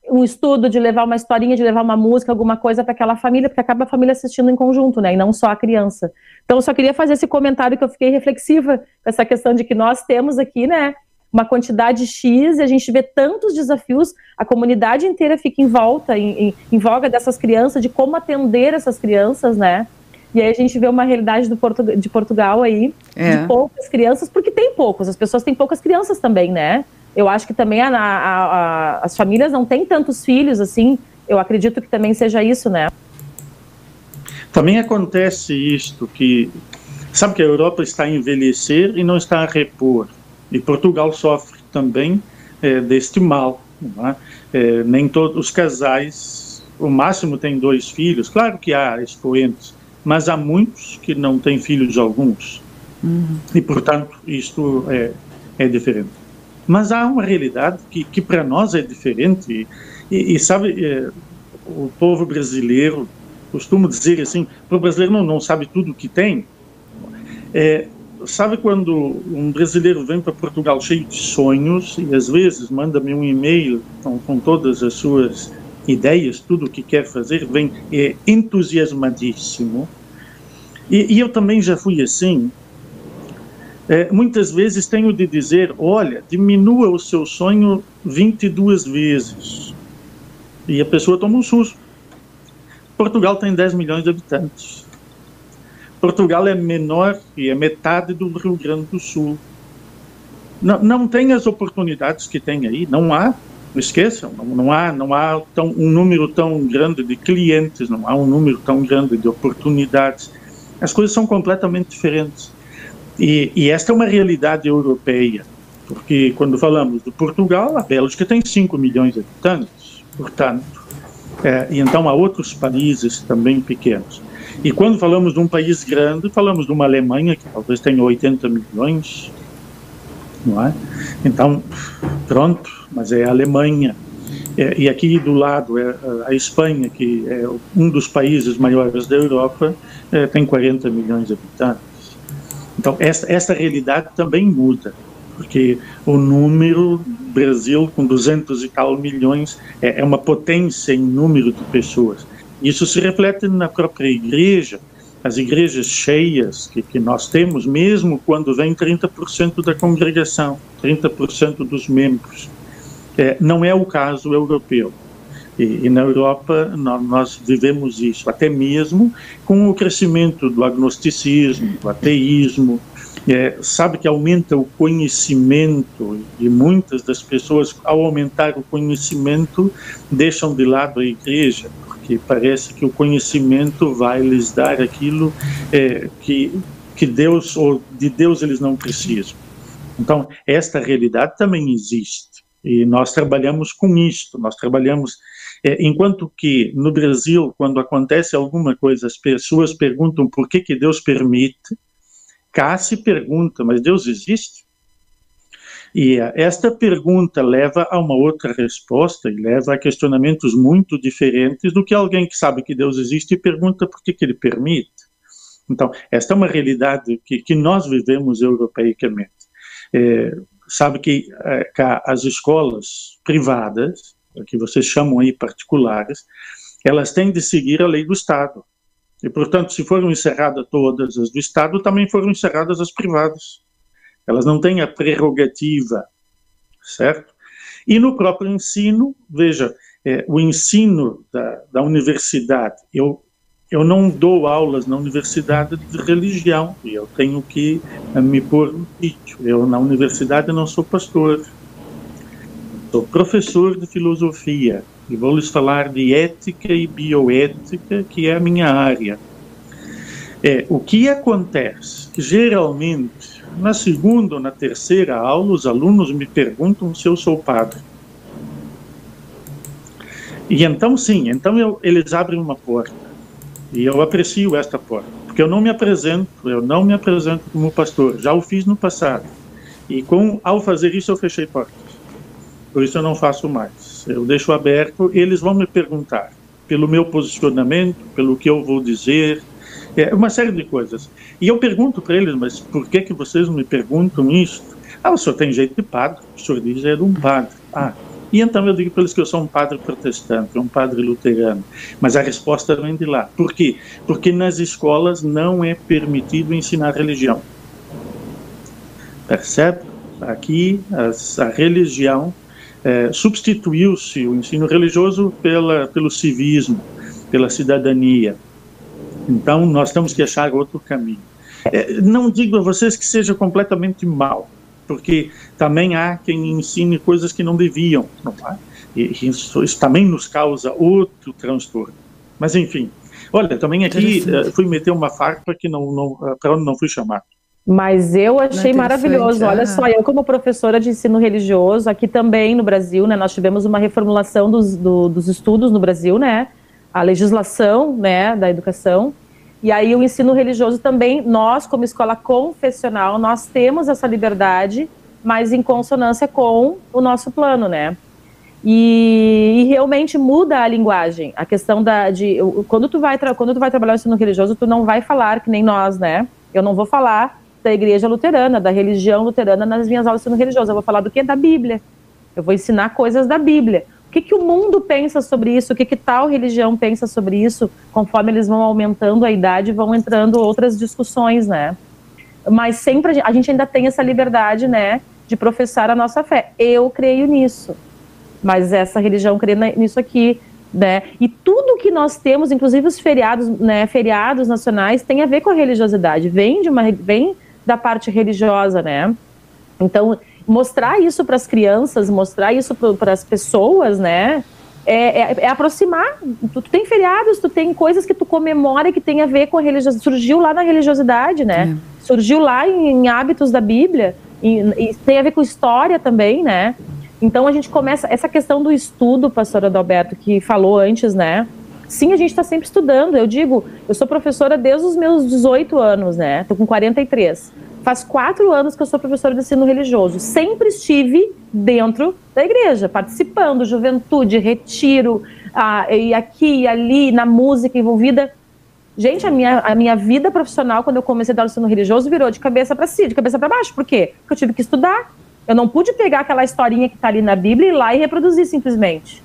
um estudo, de levar uma historinha, de levar uma música, alguma coisa para aquela família, porque acaba a família assistindo em conjunto, né? E não só a criança. Então, eu só queria fazer esse comentário que eu fiquei reflexiva essa questão de que nós temos aqui, né? Uma quantidade X e a gente vê tantos desafios, a comunidade inteira fica em volta, em, em, em voga dessas crianças, de como atender essas crianças, né? E aí a gente vê uma realidade do Portu de Portugal aí, é. de poucas crianças, porque tem poucos, as pessoas têm poucas crianças também, né? Eu acho que também a, a, a, as famílias não têm tantos filhos assim. Eu acredito que também seja isso, né? Também acontece isto que sabe que a Europa está a envelhecer e não está a repor. E Portugal sofre também é, deste mal. É? É, nem todos os casais, o máximo tem dois filhos. Claro que há expoentes, mas há muitos que não têm filhos alguns. Uhum. E portanto isto é, é diferente. Mas há uma realidade que, que para nós é diferente. E, e sabe, é, o povo brasileiro, costumo dizer assim, o brasileiro não, não sabe tudo o que tem. É, sabe quando um brasileiro vem para Portugal cheio de sonhos e às vezes manda-me um e-mail com, com, todas as suas ideias, tudo o que quer fazer, vem é, entusiasmadíssimo. E, e eu também já fui assim, é, muitas vezes tenho de dizer: olha, diminua o seu sonho 22 vezes. E a pessoa toma um susto. Portugal tem 10 milhões de habitantes. Portugal é menor e é metade do Rio Grande do Sul. Não, não tem as oportunidades que tem aí, não há. Não esqueçam, não, não há, não há tão, um número tão grande de clientes, não há um número tão grande de oportunidades. As coisas são completamente diferentes. E, e, esta é uma realidade europeia, porque quando falamos de Portugal, a Bélgica tem 5 milhões de habitantes, portanto, é, e então há outros países também pequenos. E quando falamos de um país grande, falamos de uma Alemanha que talvez tenha 80 milhões, não é? Então, pronto, mas é a Alemanha. É, e aqui do lado é a Espanha, que é um dos países maiores da Europa, é, tem 40 milhões de habitantes. Então, essa, essa realidade também muda, porque o número, Brasil com 200 e tal milhões, é, é uma potência em número de pessoas. Isso se reflete na própria igreja, as igrejas cheias que, que nós temos, mesmo quando vem 30% da congregação, 30% dos membros. É, não é o caso europeu. E, e na Europa nós, nós, vivemos isso, até mesmo com o crescimento do agnosticismo, do ateísmo. É, sabe que aumenta o conhecimento e muitas das pessoas, ao aumentar o conhecimento, deixam de lado a igreja, porque parece que o conhecimento vai lhes dar aquilo é, que, que Deus, ou de Deus eles não precisam. Então, esta realidade também existe. E nós trabalhamos com isto, nós trabalhamos é, enquanto que no Brasil, quando acontece alguma coisa, as pessoas perguntam por que, que Deus permite, cá se pergunta, mas Deus existe? E esta pergunta leva a uma outra resposta e leva a questionamentos muito diferentes do que alguém que sabe que Deus existe e pergunta por que, que ele permite. Então, esta é uma realidade que, que nós vivemos europeicamente. É, sabe que é, as escolas privadas, que vocês chamam aí particulares, elas têm de seguir a lei do Estado. E, portanto, se foram encerradas todas as do Estado, também foram encerradas as privadas. Elas não têm a prerrogativa, certo? E no próprio ensino, veja, é, o ensino da, da universidade, eu, eu não dou aulas na universidade de religião, e eu tenho que me pôr no sítio. Eu, na universidade, não sou pastor, sou professor de filosofia, e vou lhes falar de ética e bioética, que é a minha área. É, o que acontece? Geralmente na segunda ou na terceira aula, os alunos me perguntam se eu sou padre. E então, sim, então eu, eles abrem uma porta. E eu aprecio esta porta. Porque eu não me apresento, eu não me apresento como pastor. Já o fiz no passado. E com, ao fazer isso, eu fechei portas. Por isso eu não faço mais. Eu deixo aberto, eles vão me perguntar pelo meu posicionamento, pelo que eu vou dizer, é uma série de coisas. E eu pergunto para eles, mas por que que vocês me perguntam isso? Ah, o senhor tem jeito de padre. O senhor diz é de um padre. Ah, e então eu digo para eles que eu sou um padre protestante, um padre luterano. Mas a resposta vem de lá. Por quê? Porque nas escolas não é permitido ensinar religião. Percebe? Aqui a, a religião é, substituiu-se o ensino religioso pela, pelo civismo, pela cidadania. Então, nós temos que achar outro caminho. É, não digo a vocês que seja completamente mal, porque também há quem ensine coisas que não deviam, não é? E isso, isso também nos causa outro transtorno. Mas, enfim. Olha, também aqui uh, fui meter uma farpa que não, não, uh, para onde não fui chamado. Mas eu achei maravilhoso. Olha ah. só, eu como professora de ensino religioso, aqui também no Brasil, né, nós tivemos uma reformulação dos, do, dos estudos no Brasil, né, a legislação né, da educação. E aí o ensino religioso também, nós como escola confessional, nós temos essa liberdade, mas em consonância com o nosso plano, né? E, e realmente muda a linguagem. A questão da de quando tu vai quando tu vai trabalhar o ensino religioso, tu não vai falar que nem nós, né? Eu não vou falar da igreja luterana, da religião luterana nas minhas aulas de ensino religioso. Eu vou falar do que da Bíblia. Eu vou ensinar coisas da Bíblia. Que, que o mundo pensa sobre isso? O que, que tal religião pensa sobre isso? Conforme eles vão aumentando a idade, vão entrando outras discussões, né? Mas sempre a gente ainda tem essa liberdade, né, de professar a nossa fé. Eu creio nisso, mas essa religião crê nisso aqui, né? E tudo que nós temos, inclusive os feriados, né, feriados nacionais, tem a ver com a religiosidade. Vem de uma, vem da parte religiosa, né? Então mostrar isso para as crianças, mostrar isso para as pessoas, né? É, é, é, aproximar. Tu, tu, tem feriados, tu tem coisas que tu comemora que tem a ver com a religiosidade. Surgiu lá na religiosidade, né? É. Surgiu lá em, em, hábitos da Bíblia, e, e, tem a ver com história também, né? Então a gente começa. Essa questão do estudo, pastor Adalberto, que falou antes, né? Sim, a gente está sempre estudando. Eu digo, eu sou professora desde os meus 18 anos, né? Tô com 43 faz quatro anos que eu sou professora de ensino religioso. Sempre estive dentro da igreja, participando, juventude, retiro, ah, e aqui e ali, na música envolvida. Gente, a minha, a minha vida profissional, quando eu comecei a dar ensino religioso, virou de cabeça para cima, de cabeça para baixo. Por quê? Porque eu tive que estudar. Eu não pude pegar aquela historinha que está ali na Bíblia e ir lá e reproduzir simplesmente.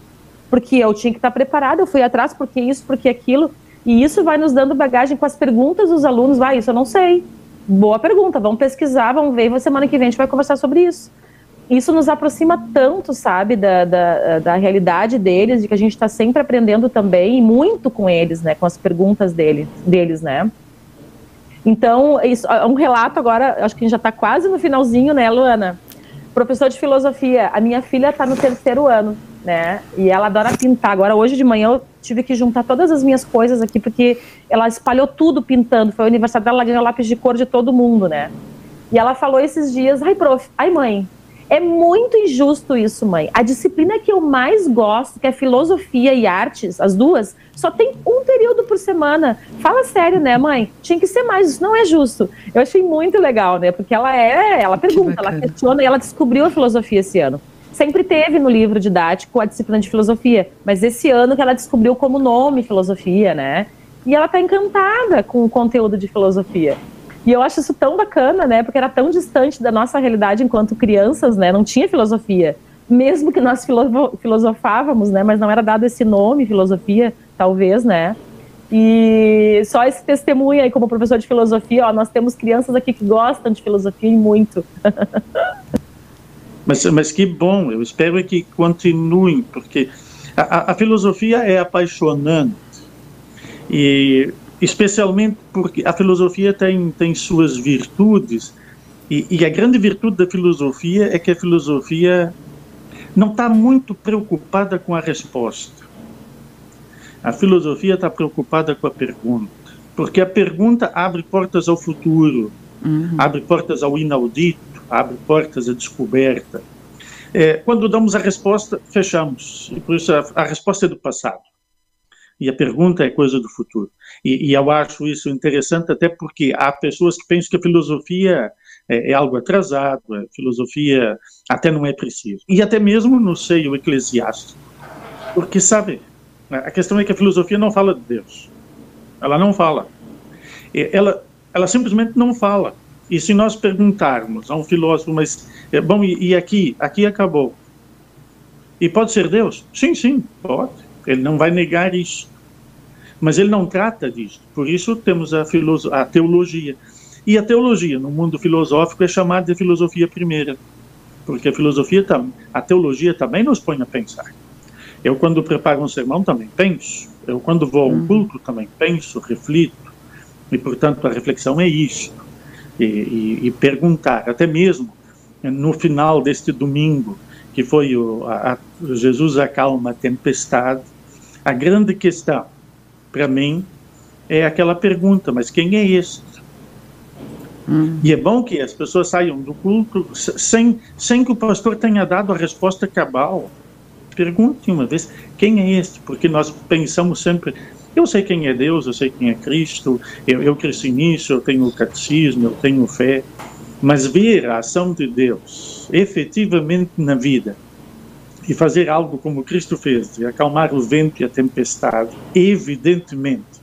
Porque eu tinha que estar preparada, eu fui atrás, porque isso, porque aquilo. E isso vai nos dando bagagem com as perguntas dos alunos. Vai, isso eu não sei Boa pergunta, vamos pesquisar, vamos ver, e semana que vem a gente vai conversar sobre isso. Isso nos aproxima tanto, sabe, da, da, da realidade deles, de que a gente está sempre aprendendo também, e muito com eles, né, com as perguntas dele, deles, né. Então, isso, é um relato agora, acho que a gente já está quase no finalzinho, né, Luana? Professor de filosofia, a minha filha está no terceiro ano, né, e ela adora pintar. Agora, hoje de manhã, eu tive que juntar todas as minhas coisas aqui, porque ela espalhou tudo pintando. Foi o aniversário dela, ela ganhou lápis de cor de todo mundo, né? E ela falou esses dias, ai, prof, ai, mãe, é muito injusto isso, mãe. A disciplina que eu mais gosto, que é filosofia e artes, as duas, só tem um período por semana. Fala sério, né, mãe? Tinha que ser mais, isso não é justo. Eu achei muito legal, né? Porque ela é, ela pergunta, ela questiona e ela descobriu a filosofia esse ano sempre teve no livro didático a disciplina de filosofia, mas esse ano que ela descobriu como nome filosofia, né? E ela está encantada com o conteúdo de filosofia. E eu acho isso tão bacana, né? Porque era tão distante da nossa realidade enquanto crianças, né? Não tinha filosofia. Mesmo que nós filosofávamos, né? Mas não era dado esse nome, filosofia, talvez, né? E só esse testemunho aí, como professor de filosofia, ó, nós temos crianças aqui que gostam de filosofia e muito. mas, mas que bom, eu espero que continuem, porque a, a filosofia é apaixonante. E especialmente porque a filosofia tem, tem suas virtudes, e, e a grande virtude da filosofia é que a filosofia não está muito preocupada com a resposta. A filosofia está preocupada com a pergunta, porque a pergunta abre portas ao futuro, uhum. abre portas ao inaudito, abre portas à descoberta. É, quando damos a resposta, fechamos, e por isso a, a resposta é do passado e a pergunta é coisa do futuro. E, e, eu acho isso interessante até porque há pessoas que pensam que a filosofia é, é, algo atrasado, a filosofia até não é preciso. E até mesmo no seio eclesiástico. Porque, sabe, a questão é que a filosofia não fala de Deus. Ela não fala. Ela, ela simplesmente não fala. E se nós perguntarmos a um filósofo, mas, é, bom, e, e aqui? Aqui acabou. E pode ser Deus? Sim, sim, pode. Ele não vai negar isso. Mas ele não trata disso. Por isso temos a, a teologia. E a teologia, no mundo filosófico, é chamada de filosofia primeira. Porque a filosofia, a teologia também nos põe a pensar. Eu, quando preparo um sermão, também penso. Eu, quando vou a um uhum. culto, também penso, reflito. E, portanto, a reflexão é isso. E, e, e perguntar, até mesmo no final deste domingo, que foi o, a, a Jesus acalma a tempestade, a grande questão para mim, é aquela pergunta: mas quem é este? Hum. E é bom que as pessoas saiam do culto sem, sem que o pastor tenha dado a resposta cabal. Pergunte uma vez: quem é este? Porque nós pensamos sempre. Eu sei quem é Deus, eu sei quem é Cristo, eu, eu cresci nisso, eu tenho o catecismo, eu tenho fé. Mas ver a ação de Deus efetivamente na vida, e fazer algo como Cristo fez, de acalmar o vento e a tempestade, evidentemente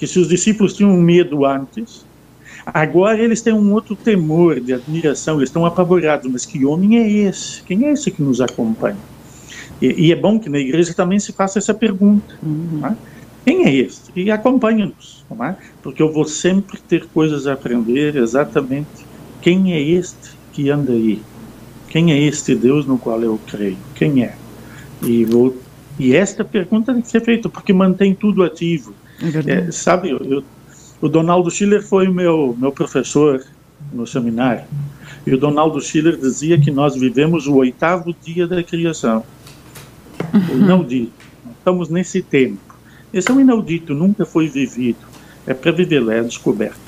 que se os discípulos tinham medo antes, agora eles têm um outro temor de admiração, eles estão apavorados, mas que homem é esse? Quem é esse que nos acompanha? E, e é bom que na igreja também se faça essa pergunta. Uhum. É? Quem é este? E acompanha-nos, é? porque eu vou sempre ter coisas a aprender exatamente quem é este que anda aí. Quem é este Deus no qual eu creio? Quem é? E, vou, e esta pergunta tem que ser feita, porque mantém tudo ativo. É é, sabe, eu, o Donaldo Schiller foi meu, meu professor no seminário. E o Donaldo Schiller dizia que nós vivemos o oitavo dia da criação. O uhum. inaudito. Estamos nesse tempo. Esse é um inaudito, nunca foi vivido. É para viver, é descoberto.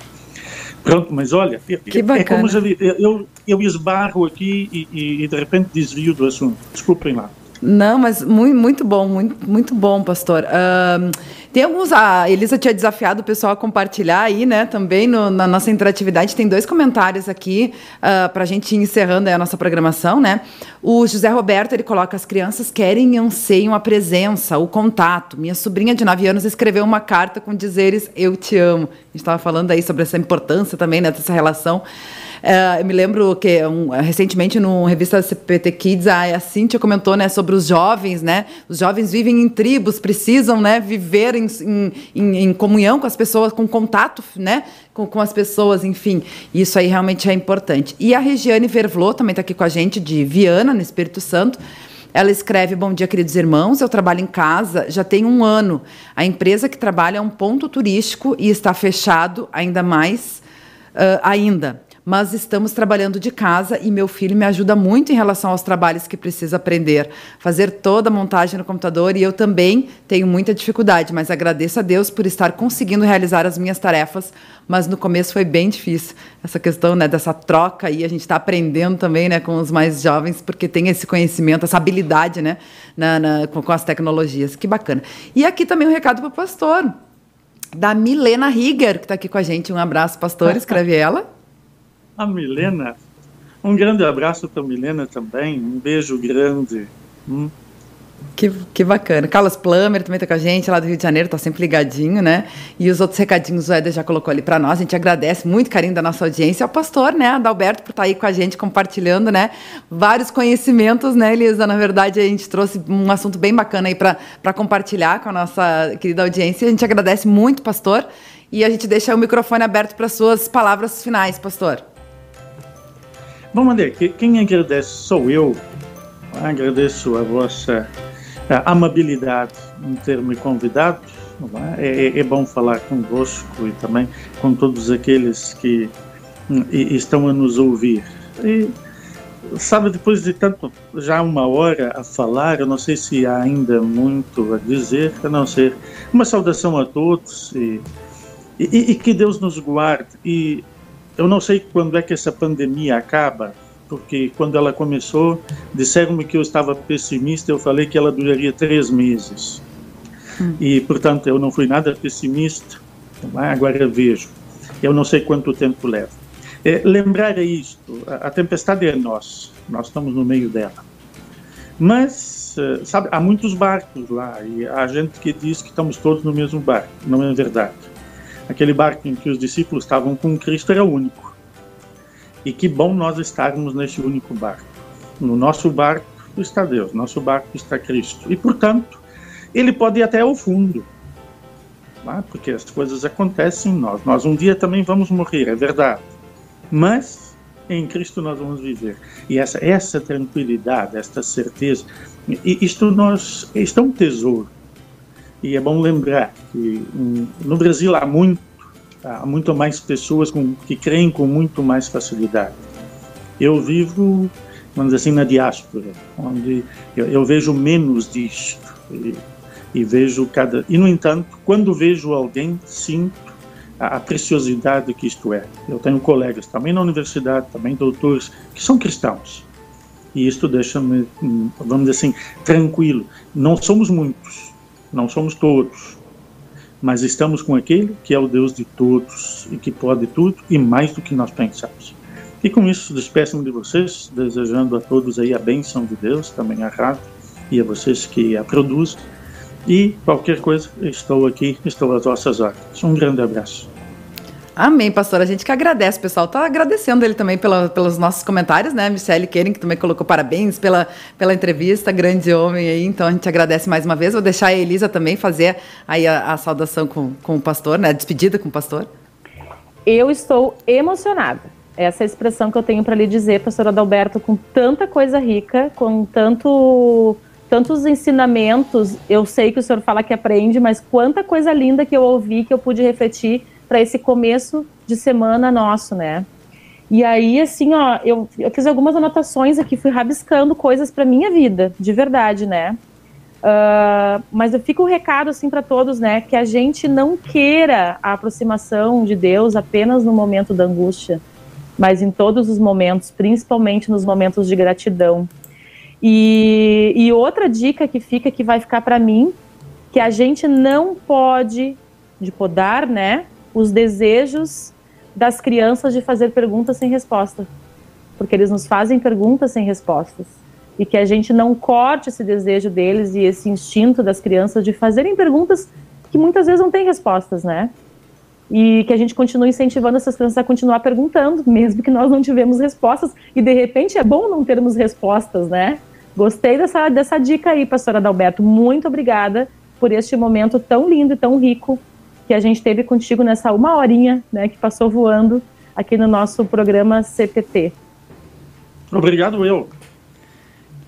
Pronto, mas olha, que é como já eu, eu esbarro aqui e, e, de repente desvio do assunto. Desculpem lá. Não, mas muito, muito bom, muito, muito bom, pastor. Uh, tem alguns. A Elisa tinha desafiado o pessoal a compartilhar aí, né? Também no, na nossa interatividade. Tem dois comentários aqui uh, para a gente ir encerrando a nossa programação, né? O José Roberto ele coloca: as crianças querem e anseiam a presença, o contato. Minha sobrinha de 9 anos escreveu uma carta com dizeres Eu te amo. A gente estava falando aí sobre essa importância também, né, dessa relação. Uh, eu me lembro que um, recentemente, numa revista CPT Kids, a, a Cíntia comentou né, sobre os jovens, né? Os jovens vivem em tribos, precisam né, viver em, em, em comunhão com as pessoas, com contato né, com, com as pessoas, enfim. Isso aí realmente é importante. E a Regiane Vervlot também está aqui com a gente, de Viana, no Espírito Santo. Ela escreve: Bom dia, queridos irmãos. Eu trabalho em casa já tem um ano. A empresa que trabalha é um ponto turístico e está fechado ainda mais uh, ainda mas estamos trabalhando de casa e meu filho me ajuda muito em relação aos trabalhos que precisa aprender, fazer toda a montagem no computador e eu também tenho muita dificuldade, mas agradeço a Deus por estar conseguindo realizar as minhas tarefas, mas no começo foi bem difícil essa questão, né, dessa troca e a gente está aprendendo também, né, com os mais jovens porque tem esse conhecimento, essa habilidade, né, na, na com, com as tecnologias, que bacana. E aqui também um recado para o pastor da Milena Rigger, que está aqui com a gente. Um abraço, pastor, escreve ela. A Milena, um grande abraço para a Milena também, um beijo grande. Hum? Que, que bacana. Carlos Plummer também está com a gente, lá do Rio de Janeiro, está sempre ligadinho, né? E os outros recadinhos o Éder já colocou ali para nós. A gente agradece muito carinho da nossa audiência. Ao pastor, né, Adalberto, por estar tá aí com a gente, compartilhando, né? Vários conhecimentos, né, Elisa? Na verdade, a gente trouxe um assunto bem bacana aí para compartilhar com a nossa querida audiência. A gente agradece muito, pastor. E a gente deixa o microfone aberto para suas palavras finais, pastor. Bom, André, quem agradece sou eu. Agradeço a vossa a amabilidade em ter me convidado. É? É, é, bom falar convosco e também com todos aqueles que hum, estão a nos ouvir. E, sabe, depois de tanto, já uma hora a falar, eu não sei se há ainda muito a dizer, a não ser uma saudação a todos e, e, e que Deus nos guarde. E eu não sei quando é que essa pandemia acaba, porque quando ela começou, disseram-me que eu estava pessimista, eu falei que ela duraria três meses. Hum. E, portanto, eu não fui nada pessimista, agora vejo. Eu não sei quanto tempo leva. É, lembrar é isto, a, a tempestade é nossa, nós estamos no meio dela. Mas, eh, sabe, há muitos barcos lá e há gente que diz que estamos todos no mesmo barco. Não é verdade. Aquele barco em que os discípulos estavam com Cristo era único. E que bom nós estarmos nesse único barco. No nosso barco está Deus, nosso barco está Cristo. E, portanto, ele pode ir até ao fundo. Tá? Porque as coisas acontecem em nós. Nós um dia também vamos morrer, é verdade. Mas em Cristo nós vamos viver. E essa, essa tranquilidade, esta certeza, isto, nós, isto é um tesouro. E é bom lembrar que hum, no Brasil há muito há muito mais pessoas com, que creem com muito mais facilidade. Eu vivo, vamos dizer assim, na diáspora, onde eu, eu vejo menos disto e, e, vejo cada. E no entanto, quando vejo alguém, sinto a, a preciosidade que isto é. Eu tenho colegas também na universidade, também doutores que são cristãos. E isto deixa-me, vamos dizer assim, tranquilo. Não somos muitos, não somos todos, mas estamos com aquele que é o Deus de todos e que pode tudo e mais do que nós pensamos. E com isso, despeço-me de vocês, desejando a todos aí a bênção de Deus, também a rádio e a vocês que a produzem. E qualquer coisa, estou aqui, estou às vossas ordens. Um grande abraço. Amém, pastor. A gente que agradece, o pessoal tá agradecendo ele também pela, pelos nossos comentários, né? Michelle Kering, que também colocou parabéns pela, pela entrevista, grande homem aí. Então a gente agradece mais uma vez. Vou deixar a Elisa também fazer aí a, a saudação com, com o pastor, né? A despedida com o pastor. Eu estou emocionada. Essa é a expressão que eu tenho para lhe dizer, pastor Adalberto, com tanta coisa rica, com tanto tantos ensinamentos. Eu sei que o senhor fala que aprende, mas quanta coisa linda que eu ouvi, que eu pude refletir para esse começo de semana nosso, né? E aí, assim, ó, eu, eu fiz algumas anotações aqui, fui rabiscando coisas para minha vida, de verdade, né? Uh, mas eu fico um recado assim para todos, né, que a gente não queira a aproximação de Deus apenas no momento da angústia, mas em todos os momentos, principalmente nos momentos de gratidão. E, e outra dica que fica, que vai ficar para mim, que a gente não pode de podar, né, os desejos das crianças de fazer perguntas sem resposta. Porque eles nos fazem perguntas sem respostas. E que a gente não corte esse desejo deles e esse instinto das crianças de fazerem perguntas que muitas vezes não têm respostas, né? E que a gente continue incentivando essas crianças a continuar perguntando, mesmo que nós não tivemos respostas. E de repente é bom não termos respostas, né? Gostei dessa, dessa dica aí, pastora Adalberto. Muito obrigada por este momento tão lindo e tão rico que a gente teve contigo nessa uma horinha, né, que passou voando aqui no nosso programa CPT. Obrigado, eu.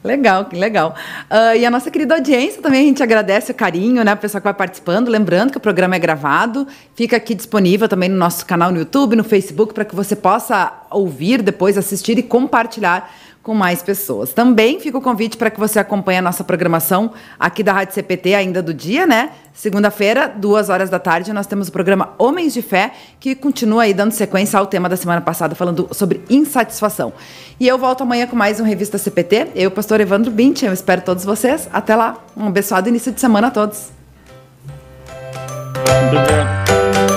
Legal, que legal. Uh, e a nossa querida audiência também, a gente agradece o carinho, né? O pessoal que vai participando. Lembrando que o programa é gravado, fica aqui disponível também no nosso canal no YouTube, no Facebook, para que você possa ouvir depois, assistir e compartilhar com mais pessoas. Também fica o convite para que você acompanhe a nossa programação aqui da Rádio CPT ainda do dia, né? Segunda-feira, duas horas da tarde, nós temos o programa Homens de Fé, que continua aí dando sequência ao tema da semana passada, falando sobre insatisfação. E eu volto amanhã com mais um Revista CPT. Eu, pastor Evandro Bint, eu espero todos vocês. Até lá. Um abençoado início de semana a todos. Obrigado.